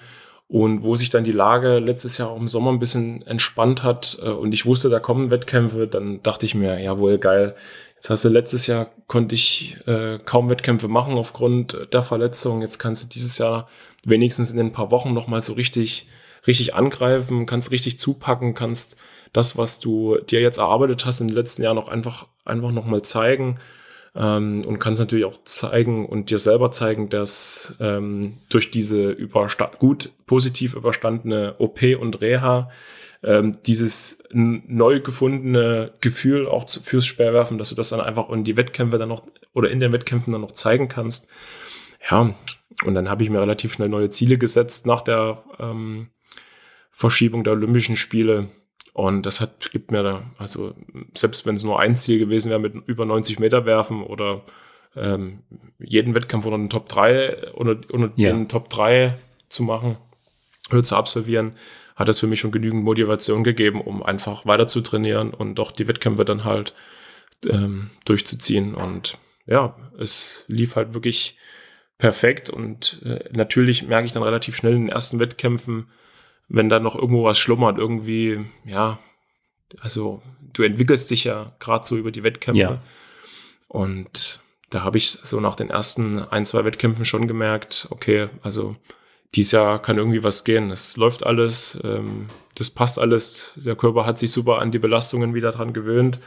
Und wo sich dann die Lage letztes Jahr auch im Sommer ein bisschen entspannt hat äh, und ich wusste, da kommen Wettkämpfe, dann dachte ich mir, jawohl, geil. Jetzt hast du letztes Jahr konnte ich äh, kaum Wettkämpfe machen aufgrund der Verletzung. Jetzt kannst du dieses Jahr wenigstens in ein paar Wochen nochmal so richtig, richtig angreifen, kannst richtig zupacken, kannst das, was du dir jetzt erarbeitet hast in den letzten Jahren noch einfach, einfach nochmal zeigen ähm, und kannst natürlich auch zeigen und dir selber zeigen, dass ähm, durch diese gut positiv überstandene OP und Reha ähm, dieses neu gefundene Gefühl auch zu, fürs Speerwerfen, dass du das dann einfach in die Wettkämpfe dann noch oder in den Wettkämpfen dann noch zeigen kannst. Ja, und dann habe ich mir relativ schnell neue Ziele gesetzt nach der ähm, Verschiebung der Olympischen Spiele. Und das hat, gibt mir da, also selbst wenn es nur ein Ziel gewesen wäre mit über 90 Meter werfen oder ähm, jeden Wettkampf unter den Top 3 oder unter ja. den Top 3 zu machen oder zu absolvieren, hat es für mich schon genügend Motivation gegeben, um einfach weiter zu trainieren und doch die Wettkämpfe dann halt ähm, durchzuziehen. Und ja, es lief halt wirklich perfekt und äh, natürlich merke ich dann relativ schnell in den ersten Wettkämpfen, wenn da noch irgendwo was schlummert, irgendwie, ja, also du entwickelst dich ja gerade so über die Wettkämpfe. Ja. Und da habe ich so nach den ersten ein, zwei Wettkämpfen schon gemerkt, okay, also dieses Jahr kann irgendwie was gehen. Es läuft alles, ähm, das passt alles. Der Körper hat sich super an die Belastungen wieder dran gewöhnt.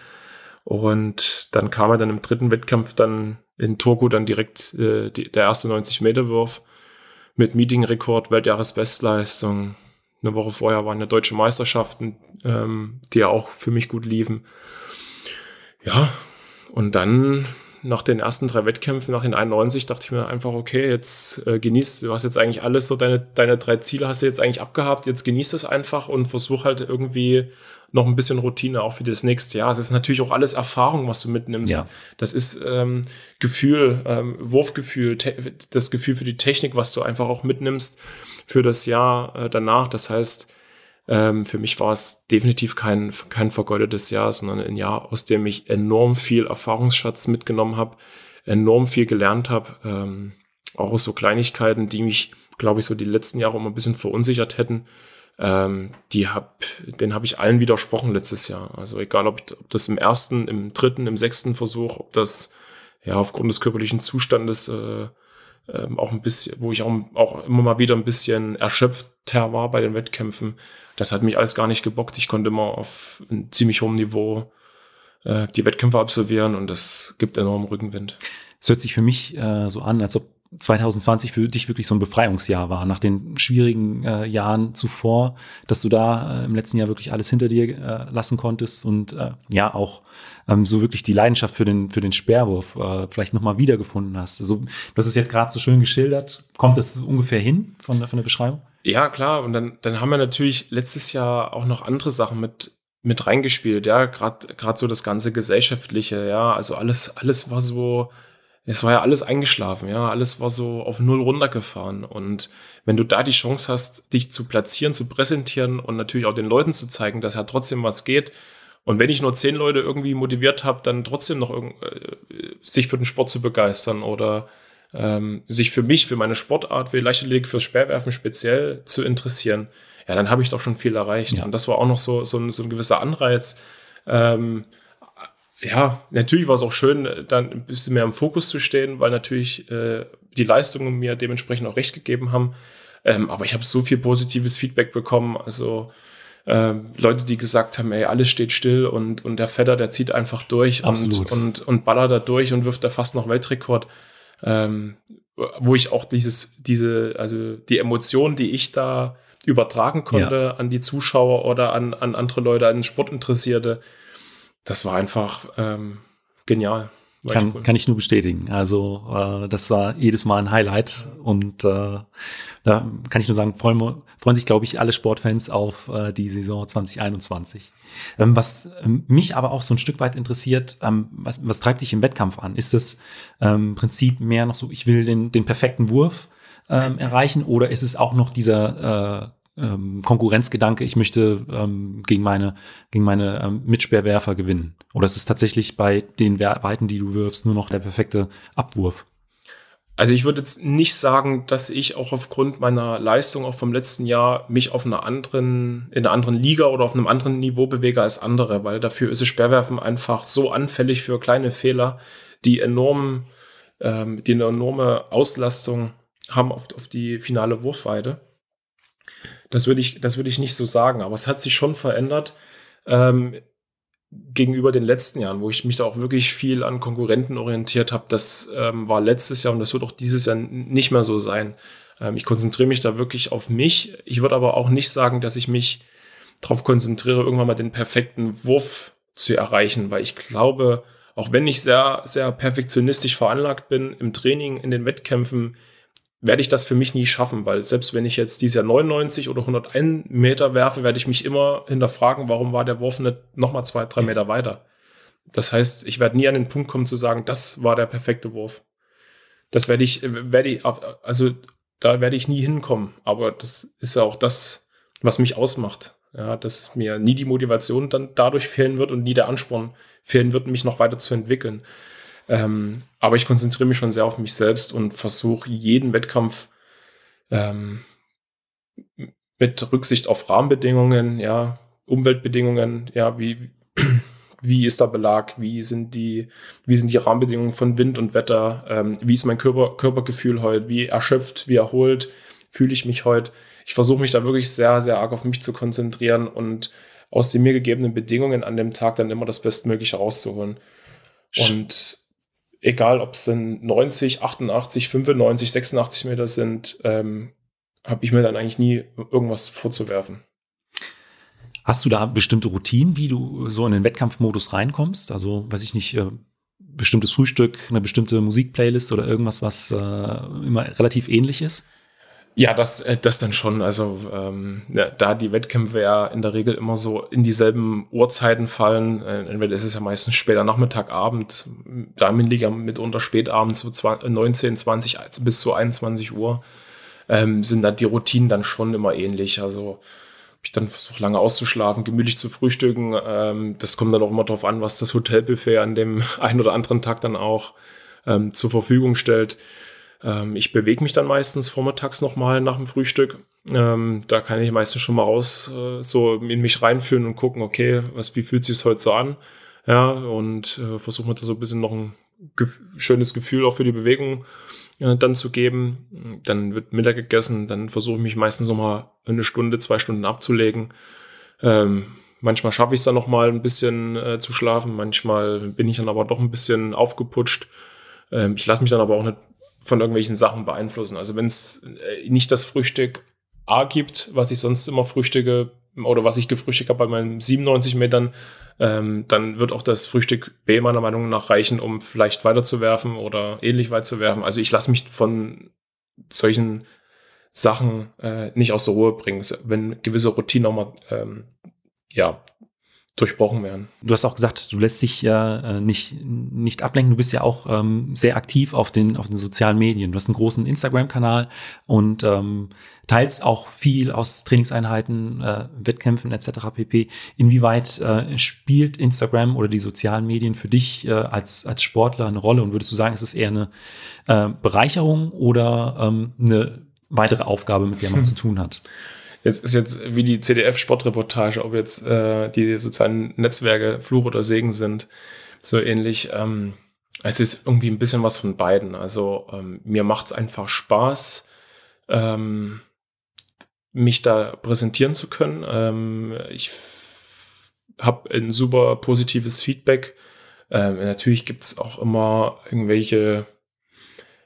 Und dann kam er dann im dritten Wettkampf dann in Turku dann direkt äh, die, der erste 90-Meter-Wurf mit Meeting-Rekord, Weltjahresbestleistung, eine Woche vorher waren ja deutsche Meisterschaften, ähm, die ja auch für mich gut liefen. Ja, und dann nach den ersten drei Wettkämpfen, nach den 91, dachte ich mir einfach, okay, jetzt äh, genießt, du hast jetzt eigentlich alles, so deine, deine drei Ziele hast du jetzt eigentlich abgehabt, jetzt genießt es einfach und versuch halt irgendwie noch ein bisschen Routine auch für das nächste Jahr. Es ist natürlich auch alles Erfahrung, was du mitnimmst. Ja. Das ist ähm, Gefühl, ähm, Wurfgefühl, das Gefühl für die Technik, was du einfach auch mitnimmst für das Jahr äh, danach. Das heißt, ähm, für mich war es definitiv kein, kein vergeudetes Jahr, sondern ein Jahr, aus dem ich enorm viel Erfahrungsschatz mitgenommen habe, enorm viel gelernt habe. Ähm, auch aus so Kleinigkeiten, die mich, glaube ich, so die letzten Jahre immer ein bisschen verunsichert hätten. Ähm, die hab, den habe ich allen widersprochen letztes Jahr. Also egal, ob, ob das im ersten, im dritten, im sechsten Versuch, ob das ja aufgrund des körperlichen Zustandes äh, ähm, auch ein bisschen, wo ich auch, auch immer mal wieder ein bisschen erschöpfter war bei den Wettkämpfen. Das hat mich alles gar nicht gebockt. Ich konnte immer auf einem ziemlich hohem Niveau äh, die Wettkämpfe absolvieren und das gibt enormen Rückenwind. Es hört sich für mich äh, so an, als ob 2020 für dich wirklich so ein Befreiungsjahr war, nach den schwierigen äh, Jahren zuvor, dass du da äh, im letzten Jahr wirklich alles hinter dir äh, lassen konntest und äh, ja auch ähm, so wirklich die Leidenschaft für den, für den Sperrwurf äh, vielleicht nochmal wiedergefunden hast. Also, du hast es jetzt gerade so schön geschildert. Kommt das ungefähr hin von, von der Beschreibung? Ja, klar. Und dann, dann haben wir natürlich letztes Jahr auch noch andere Sachen mit, mit reingespielt, ja, gerade gerade so das ganze gesellschaftliche, ja, also alles alles war so es war ja alles eingeschlafen, ja, alles war so auf null runtergefahren. Und wenn du da die Chance hast, dich zu platzieren, zu präsentieren und natürlich auch den Leuten zu zeigen, dass ja trotzdem was geht. Und wenn ich nur zehn Leute irgendwie motiviert habe, dann trotzdem noch äh, sich für den Sport zu begeistern oder ähm, sich für mich, für meine Sportart, für Leichtathletik, fürs Speerwerfen speziell zu interessieren, ja, dann habe ich doch schon viel erreicht. Ja. Und das war auch noch so, so, ein, so ein gewisser Anreiz, ähm, ja, natürlich war es auch schön, dann ein bisschen mehr im Fokus zu stehen, weil natürlich äh, die Leistungen mir dementsprechend auch recht gegeben haben. Ähm, aber ich habe so viel positives Feedback bekommen. Also ähm, Leute, die gesagt haben, ey, alles steht still und, und der Vetter, der zieht einfach durch und, und, und ballert da durch und wirft da fast noch Weltrekord. Ähm, wo ich auch dieses, diese, also die Emotionen, die ich da übertragen konnte ja. an die Zuschauer oder an, an andere Leute, an Sportinteressierte, das war einfach ähm, genial. Kann, cool. kann ich nur bestätigen. Also äh, das war jedes Mal ein Highlight und äh, da kann ich nur sagen, freuen, freuen sich, glaube ich, alle Sportfans auf äh, die Saison 2021. Ähm, was ähm, mich aber auch so ein Stück weit interessiert, ähm, was, was treibt dich im Wettkampf an? Ist es ähm, im Prinzip mehr noch so, ich will den, den perfekten Wurf ähm, erreichen oder ist es auch noch dieser äh, ähm, Konkurrenzgedanke, ich möchte ähm, gegen meine, gegen meine ähm, Mitsperrwerfer gewinnen? Oder ist es tatsächlich bei den Weiten, die du wirfst, nur noch der perfekte Abwurf? Also ich würde jetzt nicht sagen, dass ich auch aufgrund meiner Leistung auch vom letzten Jahr mich auf einer anderen, in einer anderen Liga oder auf einem anderen Niveau bewege als andere, weil dafür ist das Sperrwerfen einfach so anfällig für kleine Fehler, die enorm, ähm, die eine enorme Auslastung haben auf, auf die finale Wurfweite. Das würde ich, das würde ich nicht so sagen, aber es hat sich schon verändert ähm, gegenüber den letzten Jahren, wo ich mich da auch wirklich viel an Konkurrenten orientiert habe. Das ähm, war letztes Jahr und das wird auch dieses Jahr nicht mehr so sein. Ähm, ich konzentriere mich da wirklich auf mich. Ich würde aber auch nicht sagen, dass ich mich darauf konzentriere, irgendwann mal den perfekten Wurf zu erreichen, weil ich glaube, auch wenn ich sehr, sehr perfektionistisch veranlagt bin im Training, in den Wettkämpfen, werde ich das für mich nie schaffen, weil selbst wenn ich jetzt dieses Jahr 99 oder 101 Meter werfe, werde ich mich immer hinterfragen, warum war der Wurf nicht nochmal zwei, drei Meter weiter. Das heißt, ich werde nie an den Punkt kommen zu sagen, das war der perfekte Wurf. Das werde ich, werde ich, also da werde ich nie hinkommen. Aber das ist ja auch das, was mich ausmacht. Ja, dass mir nie die Motivation dann dadurch fehlen wird und nie der Ansporn fehlen wird, mich noch weiter zu entwickeln. Ähm, aber ich konzentriere mich schon sehr auf mich selbst und versuche jeden Wettkampf ähm, mit Rücksicht auf Rahmenbedingungen, ja, Umweltbedingungen, ja, wie, wie ist der Belag, wie sind die, wie sind die Rahmenbedingungen von Wind und Wetter, ähm, wie ist mein Körper, Körpergefühl heute, wie erschöpft, wie erholt fühle ich mich heute. Ich versuche mich da wirklich sehr, sehr arg auf mich zu konzentrieren und aus den mir gegebenen Bedingungen an dem Tag dann immer das Bestmögliche rauszuholen. Und egal ob es dann 90, 88, 95, 86 Meter sind, ähm, habe ich mir dann eigentlich nie irgendwas vorzuwerfen. Hast du da bestimmte Routinen, wie du so in den Wettkampfmodus reinkommst? Also, weiß ich nicht, äh, bestimmtes Frühstück, eine bestimmte Musikplaylist oder irgendwas, was äh, immer relativ ähnlich ist? Ja, das, äh, das dann schon. Also ähm, ja, da die Wettkämpfe ja in der Regel immer so in dieselben Uhrzeiten fallen, äh, entweder ist es ja meistens später Nachmittag, Abend, Damenliga mitunter spätabends so 20, 19, 20 bis zu 21 Uhr, ähm, sind dann die Routinen dann schon immer ähnlich. Also ich dann versuche lange auszuschlafen, gemütlich zu frühstücken. Ähm, das kommt dann auch immer darauf an, was das Hotelbuffet an dem <laughs> einen oder anderen Tag dann auch ähm, zur Verfügung stellt. Ähm, ich bewege mich dann meistens vormittags nochmal nach dem Frühstück. Ähm, da kann ich meistens schon mal raus, äh, so in mich reinfühlen und gucken, okay, was, wie fühlt sich heute so an? Ja, und äh, versuche mir da so ein bisschen noch ein gef schönes Gefühl auch für die Bewegung äh, dann zu geben. Dann wird Mittag gegessen, dann versuche ich mich meistens nochmal eine Stunde, zwei Stunden abzulegen. Ähm, manchmal schaffe ich es dann nochmal ein bisschen äh, zu schlafen, manchmal bin ich dann aber doch ein bisschen aufgeputscht. Ähm, ich lasse mich dann aber auch nicht von irgendwelchen Sachen beeinflussen. Also wenn es äh, nicht das Frühstück A gibt, was ich sonst immer frühstücke oder was ich gefrühstückt habe bei meinen 97 Metern, ähm, dann wird auch das Frühstück B meiner Meinung nach reichen, um vielleicht weiterzuwerfen oder ähnlich weit zu werfen. Also ich lasse mich von solchen Sachen äh, nicht aus der Ruhe bringen, wenn gewisse Routinen auch mal ähm, ja, durchbrochen werden. Du hast auch gesagt, du lässt dich ja äh, nicht, nicht ablenken. Du bist ja auch ähm, sehr aktiv auf den, auf den sozialen Medien. Du hast einen großen Instagram-Kanal und ähm, teilst auch viel aus Trainingseinheiten, äh, Wettkämpfen etc. pp. Inwieweit äh, spielt Instagram oder die sozialen Medien für dich äh, als, als Sportler eine Rolle? Und würdest du sagen, ist es eher eine äh, Bereicherung oder ähm, eine weitere Aufgabe, mit der man <laughs> zu tun hat? Jetzt ist jetzt wie die CDF-Sportreportage, ob jetzt äh, die sozialen Netzwerke Fluch oder Segen sind, so ähnlich. Ähm, es ist irgendwie ein bisschen was von beiden. Also ähm, mir macht es einfach Spaß, ähm, mich da präsentieren zu können. Ähm, ich habe ein super positives Feedback. Ähm, natürlich gibt es auch immer irgendwelche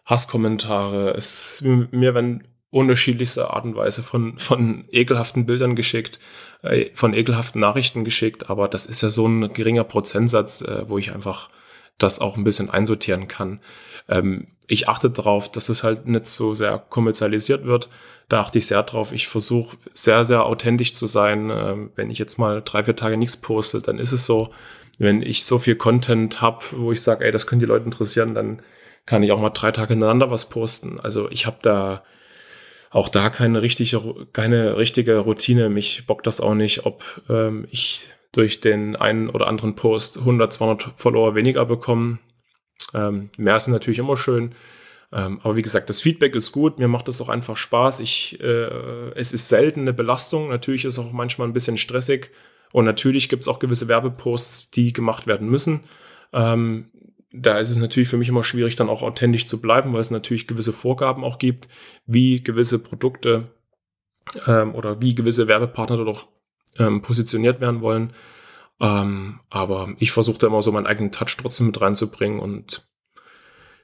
Hasskommentare. Es, mir werden unterschiedlichster Art und Weise von, von ekelhaften Bildern geschickt, äh, von ekelhaften Nachrichten geschickt, aber das ist ja so ein geringer Prozentsatz, äh, wo ich einfach das auch ein bisschen einsortieren kann. Ähm, ich achte darauf, dass es halt nicht so sehr kommerzialisiert wird. Da achte ich sehr drauf. Ich versuche sehr, sehr authentisch zu sein. Ähm, wenn ich jetzt mal drei, vier Tage nichts poste, dann ist es so. Wenn ich so viel Content habe, wo ich sage, ey, das können die Leute interessieren, dann kann ich auch mal drei Tage hintereinander was posten. Also ich habe da auch da keine richtige, keine richtige Routine. Mich bockt das auch nicht, ob ähm, ich durch den einen oder anderen Post 100, 200 Follower weniger bekomme. Ähm, mehr ist natürlich immer schön. Ähm, aber wie gesagt, das Feedback ist gut. Mir macht das auch einfach Spaß. Ich, äh, es ist selten eine Belastung. Natürlich ist es auch manchmal ein bisschen stressig. Und natürlich gibt es auch gewisse Werbeposts, die gemacht werden müssen. Ähm, da ist es natürlich für mich immer schwierig, dann auch authentisch zu bleiben, weil es natürlich gewisse Vorgaben auch gibt, wie gewisse Produkte ähm, oder wie gewisse Werbepartner dort ähm, positioniert werden wollen. Ähm, aber ich versuche da immer so meinen eigenen Touch trotzdem mit reinzubringen und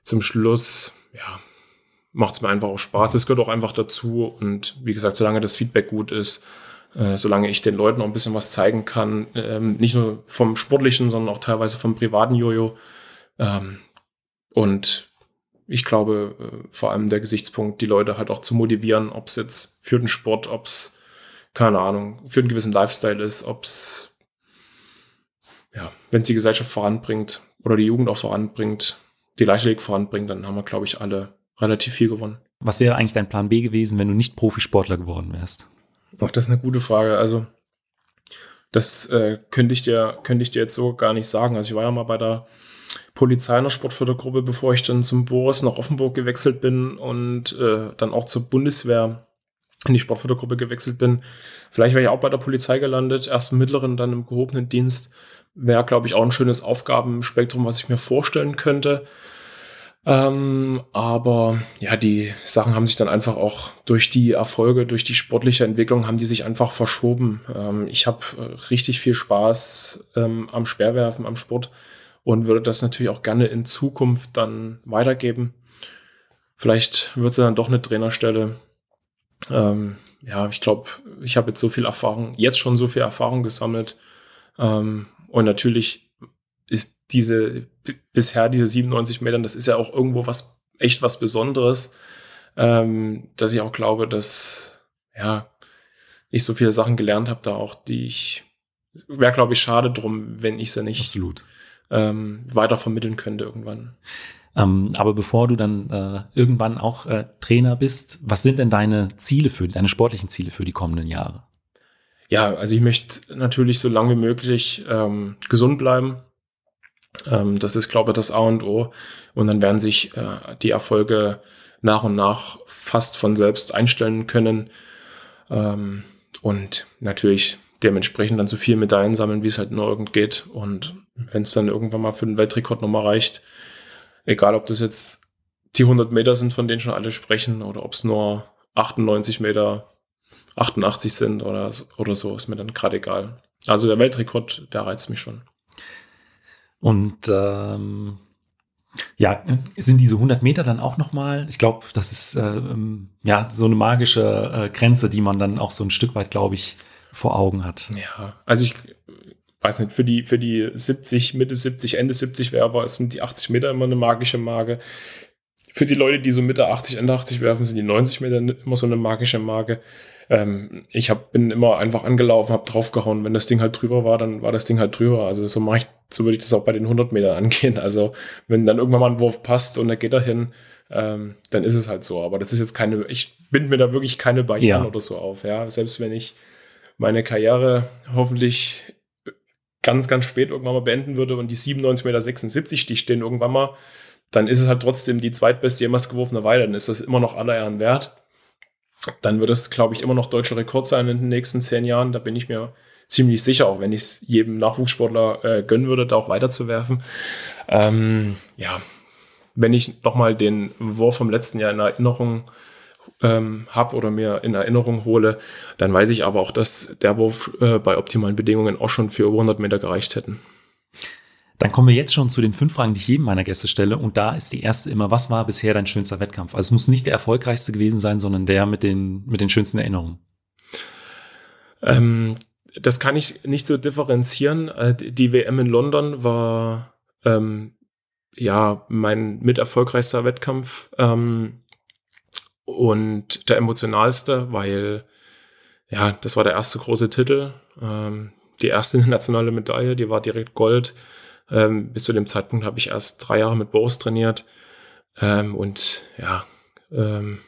zum Schluss, ja, macht es mir einfach auch Spaß. Es gehört auch einfach dazu und wie gesagt, solange das Feedback gut ist, äh, solange ich den Leuten auch ein bisschen was zeigen kann, ähm, nicht nur vom sportlichen, sondern auch teilweise vom privaten Jojo, und ich glaube, äh, vor allem der Gesichtspunkt, die Leute halt auch zu motivieren, ob es jetzt für den Sport, ob es, keine Ahnung, für einen gewissen Lifestyle ist, ob es, ja, wenn es die Gesellschaft voranbringt oder die Jugend auch voranbringt, die Leichtathletik voranbringt, dann haben wir, glaube ich, alle relativ viel gewonnen. Was wäre eigentlich dein Plan B gewesen, wenn du nicht Profisportler geworden wärst? Ach, das ist eine gute Frage. Also, das äh, könnte ich dir, könnte ich dir jetzt so gar nicht sagen. Also, ich war ja mal bei der Polizei in der Sportfördergruppe, bevor ich dann zum Boris nach Offenburg gewechselt bin und äh, dann auch zur Bundeswehr in die Sportfördergruppe gewechselt bin. Vielleicht wäre ich auch bei der Polizei gelandet, erst im mittleren, dann im gehobenen Dienst. Wäre, glaube ich, auch ein schönes Aufgabenspektrum, was ich mir vorstellen könnte. Ähm, aber ja, die Sachen haben sich dann einfach auch durch die Erfolge, durch die sportliche Entwicklung, haben die sich einfach verschoben. Ähm, ich habe äh, richtig viel Spaß ähm, am Speerwerfen, am Sport und würde das natürlich auch gerne in Zukunft dann weitergeben. Vielleicht wird es dann doch eine Trainerstelle. Ähm, ja, ich glaube, ich habe jetzt so viel Erfahrung, jetzt schon so viel Erfahrung gesammelt. Ähm, und natürlich ist diese bisher diese 97 Metern, das ist ja auch irgendwo was echt was Besonderes, ähm, dass ich auch glaube, dass ja ich so viele Sachen gelernt habe, da auch die ich wäre glaube ich schade drum, wenn ich sie nicht Absolut ähm, weiter vermitteln könnte irgendwann. Ähm, aber bevor du dann äh, irgendwann auch äh, Trainer bist, was sind denn deine Ziele für, deine sportlichen Ziele für die kommenden Jahre? Ja, also ich möchte natürlich so lange wie möglich ähm, gesund bleiben. Ähm, das ist, glaube ich, das A und O. Und dann werden sich äh, die Erfolge nach und nach fast von selbst einstellen können. Ähm, und natürlich dementsprechend dann so viel Medaillen sammeln, wie es halt nur irgend geht. Und wenn es dann irgendwann mal für den Weltrekord nochmal reicht, egal ob das jetzt die 100 Meter sind, von denen schon alle sprechen, oder ob es nur 98 Meter, 88 sind oder, oder so, ist mir dann gerade egal. Also der Weltrekord, der reizt mich schon. Und ähm, ja, sind diese 100 Meter dann auch nochmal, ich glaube, das ist äh, ja so eine magische äh, Grenze, die man dann auch so ein Stück weit, glaube ich, vor Augen hat. Ja, also ich weiß nicht, für die, für die 70, Mitte 70, Ende 70 Werfer sind die 80 Meter immer eine magische Marke. Für die Leute, die so Mitte 80, Ende 80 werfen, sind die 90 Meter immer so eine magische Marke. Ähm, ich hab, bin immer einfach angelaufen, habe draufgehauen. Wenn das Ding halt drüber war, dann war das Ding halt drüber. Also so mache ich, so würde ich das auch bei den 100 Metern angehen. <laughs> Also wenn dann irgendwann mal ein Wurf passt und er geht dahin, ähm, dann ist es halt so. Aber das ist jetzt keine, ich bind mir da wirklich keine Barrieren ja. oder so auf. Ja, selbst wenn ich meine Karriere hoffentlich ganz, ganz spät irgendwann mal beenden würde und die 97,76 Meter, die stehen irgendwann mal, dann ist es halt trotzdem die zweitbeste jemals geworfene Weile. Dann ist das immer noch aller Ehren wert. Dann wird es, glaube ich, immer noch deutscher Rekord sein in den nächsten zehn Jahren. Da bin ich mir ziemlich sicher, auch wenn ich es jedem Nachwuchssportler äh, gönnen würde, da auch weiterzuwerfen. Ähm, ja, wenn ich nochmal den Wurf vom letzten Jahr in Erinnerung ähm, habe oder mir in Erinnerung hole, dann weiß ich aber auch, dass der Wurf äh, bei optimalen Bedingungen auch schon für über 100 Meter gereicht hätten. Dann kommen wir jetzt schon zu den fünf Fragen, die ich jedem meiner Gäste stelle. Und da ist die erste immer, was war bisher dein schönster Wettkampf? Also es muss nicht der erfolgreichste gewesen sein, sondern der mit den, mit den schönsten Erinnerungen. Ähm, das kann ich nicht so differenzieren. Äh, die WM in London war ähm, ja mein mit erfolgreichster Wettkampf ähm, und der emotionalste, weil ja, das war der erste große Titel. Ähm, die erste <laughs> internationale Medaille, die war direkt Gold. Ähm, bis zu dem Zeitpunkt habe ich erst drei Jahre mit Boris trainiert. Ähm, und ja, ähm,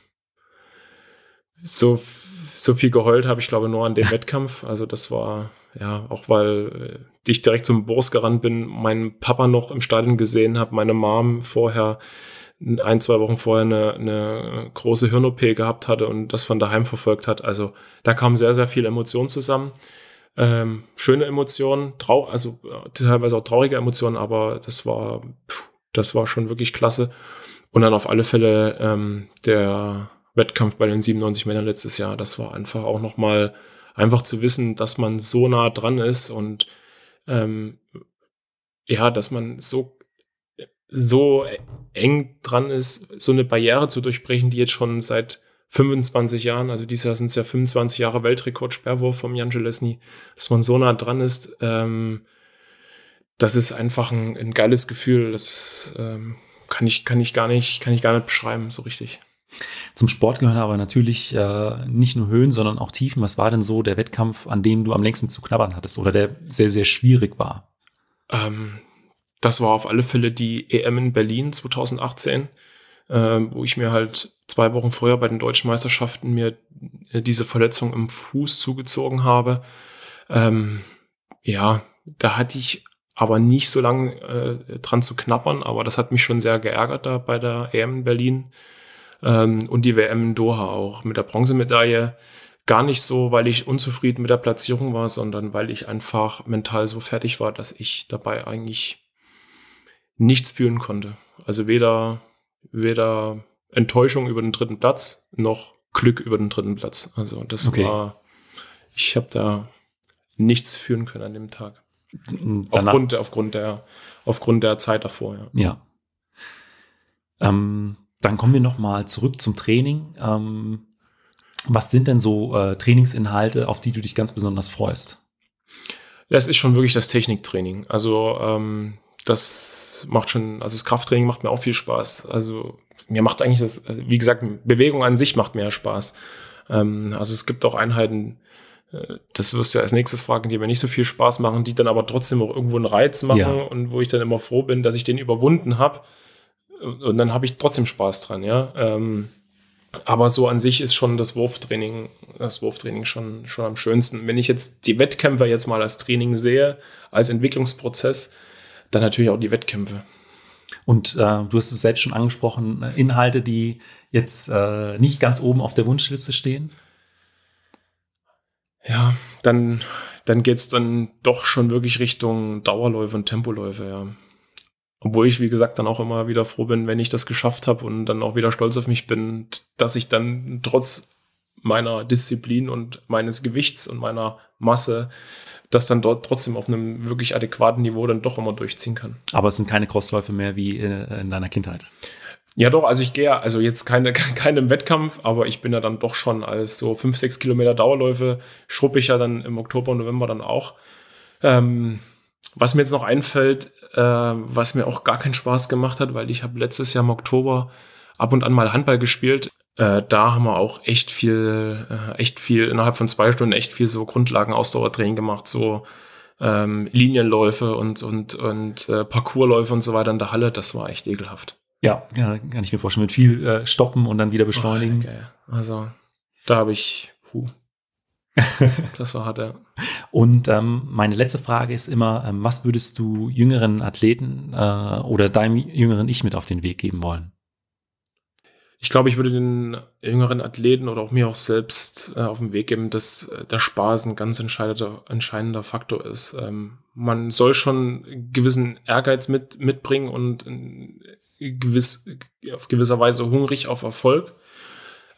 so, so viel geheult habe ich, glaube nur an dem <laughs> Wettkampf. Also das war, ja, auch weil äh, ich direkt zum Boris gerannt bin, meinen Papa noch im Stadion gesehen habe, meine Mom vorher ein, zwei Wochen vorher eine, eine große Hirn-OP gehabt hatte und das von daheim verfolgt hat. Also da kam sehr, sehr viel Emotion zusammen. Ähm, schöne Emotionen, trau also äh, teilweise auch traurige Emotionen, aber das war, pff, das war schon wirklich klasse. Und dann auf alle Fälle ähm, der Wettkampf bei den 97 Männern letztes Jahr, das war einfach auch nochmal einfach zu wissen, dass man so nah dran ist und ähm, ja, dass man so so eng dran ist, so eine Barriere zu durchbrechen, die jetzt schon seit 25 Jahren, also dieses Jahr sind es ja 25 Jahre Weltrekord-Sperrwurf vom Jan Gelesny, dass man so nah dran ist, ähm, das ist einfach ein, ein geiles Gefühl. Das ähm, kann ich, kann ich gar nicht, kann ich gar nicht beschreiben, so richtig. Zum Sport gehören aber natürlich äh, nicht nur Höhen, sondern auch Tiefen. Was war denn so der Wettkampf, an dem du am längsten zu knabbern hattest oder der sehr, sehr schwierig war? Ähm, das war auf alle Fälle die EM in Berlin 2018, äh, wo ich mir halt zwei Wochen vorher bei den deutschen Meisterschaften mir äh, diese Verletzung im Fuß zugezogen habe. Ähm, ja, da hatte ich aber nicht so lange äh, dran zu knappern, aber das hat mich schon sehr geärgert da bei der EM in Berlin ähm, und die WM in Doha auch mit der Bronzemedaille. Gar nicht so, weil ich unzufrieden mit der Platzierung war, sondern weil ich einfach mental so fertig war, dass ich dabei eigentlich nichts fühlen konnte. Also weder, weder Enttäuschung über den dritten Platz noch Glück über den dritten Platz. Also das okay. war, ich habe da nichts fühlen können an dem Tag. aufgrund, aufgrund, der, aufgrund der Zeit davor, ja. Ja. Ähm, dann kommen wir nochmal zurück zum Training. Ähm, was sind denn so äh, Trainingsinhalte, auf die du dich ganz besonders freust? Das ist schon wirklich das Techniktraining. Also ähm, das macht schon, also das Krafttraining macht mir auch viel Spaß. Also mir macht eigentlich das, also wie gesagt, Bewegung an sich macht mehr Spaß. Ähm, also es gibt auch Einheiten, äh, das wirst du ja als nächstes fragen, die mir nicht so viel Spaß machen, die dann aber trotzdem auch irgendwo einen Reiz machen ja. und wo ich dann immer froh bin, dass ich den überwunden habe. Und dann habe ich trotzdem Spaß dran, ja. Ähm, aber so an sich ist schon das Wurftraining, das Wurftraining schon, schon am schönsten. Wenn ich jetzt die Wettkämpfe jetzt mal als Training sehe, als Entwicklungsprozess, dann natürlich auch die Wettkämpfe. Und äh, du hast es selbst schon angesprochen, Inhalte, die jetzt äh, nicht ganz oben auf der Wunschliste stehen? Ja, dann, dann geht es dann doch schon wirklich Richtung Dauerläufe und Tempoläufe, ja. Obwohl ich, wie gesagt, dann auch immer wieder froh bin, wenn ich das geschafft habe und dann auch wieder stolz auf mich bin, dass ich dann trotz meiner Disziplin und meines Gewichts und meiner Masse das dann dort trotzdem auf einem wirklich adäquaten Niveau dann doch immer durchziehen kann. Aber es sind keine Crossläufe mehr wie in deiner Kindheit. Ja, doch, also ich gehe, also jetzt keine, <laughs> keine im Wettkampf, aber ich bin ja dann doch schon als so fünf, sechs Kilometer Dauerläufe, schruppe ich ja dann im Oktober, November dann auch. Ähm, was mir jetzt noch einfällt, äh, was mir auch gar keinen Spaß gemacht hat, weil ich habe letztes Jahr im Oktober ab und an mal Handball gespielt. Äh, da haben wir auch echt viel, äh, echt viel, innerhalb von zwei Stunden echt viel so Grundlagen-Ausdauertraining gemacht, so ähm, Linienläufe und, und, und äh, Parcoursläufe und so weiter in der Halle. Das war echt ekelhaft. Ja, ja kann ich mir vorstellen, mit viel äh, Stoppen und dann wieder beschleunigen. Oh, okay. Also, da habe ich, puh. <laughs> das war hart, ja. Und ähm, meine letzte Frage ist immer, ähm, was würdest du jüngeren Athleten äh, oder deinem jüngeren Ich mit auf den Weg geben wollen? Ich glaube, ich würde den jüngeren Athleten oder auch mir auch selbst äh, auf den Weg geben, dass äh, der Spaß ein ganz entscheidender, entscheidender Faktor ist. Ähm, man soll schon gewissen Ehrgeiz mit, mitbringen und gewiss, auf gewisser Weise hungrig auf Erfolg.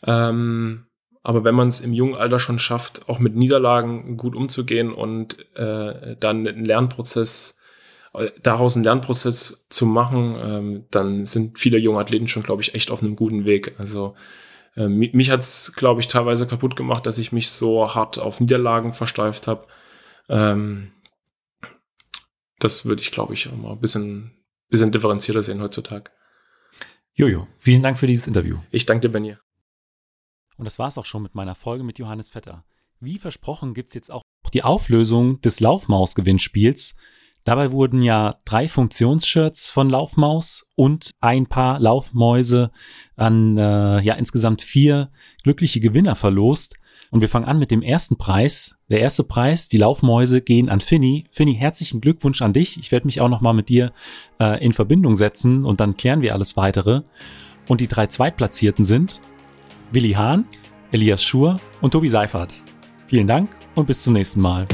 Ähm, aber wenn man es im jungen Alter schon schafft, auch mit Niederlagen gut umzugehen und äh, dann einen Lernprozess daraus einen Lernprozess zu machen, ähm, dann sind viele junge Athleten schon, glaube ich, echt auf einem guten Weg. Also äh, mich hat's, glaube ich, teilweise kaputt gemacht, dass ich mich so hart auf Niederlagen versteift habe. Ähm, das würde ich, glaube ich, auch mal ein bisschen, bisschen differenzierter sehen heutzutage. Jojo, vielen Dank für dieses Interview. Ich danke dir, Benny. Und das war's auch schon mit meiner Folge mit Johannes Vetter. Wie versprochen gibt's jetzt auch die Auflösung des Laufmaus-Gewinnspiels. Dabei wurden ja drei Funktionsshirts von Laufmaus und ein paar Laufmäuse an äh, ja insgesamt vier glückliche Gewinner verlost. Und wir fangen an mit dem ersten Preis. Der erste Preis, die Laufmäuse gehen an Finny. Finny, herzlichen Glückwunsch an dich. Ich werde mich auch nochmal mit dir äh, in Verbindung setzen und dann klären wir alles weitere. Und die drei Zweitplatzierten sind Willi Hahn, Elias Schur und Tobi Seifert. Vielen Dank und bis zum nächsten Mal.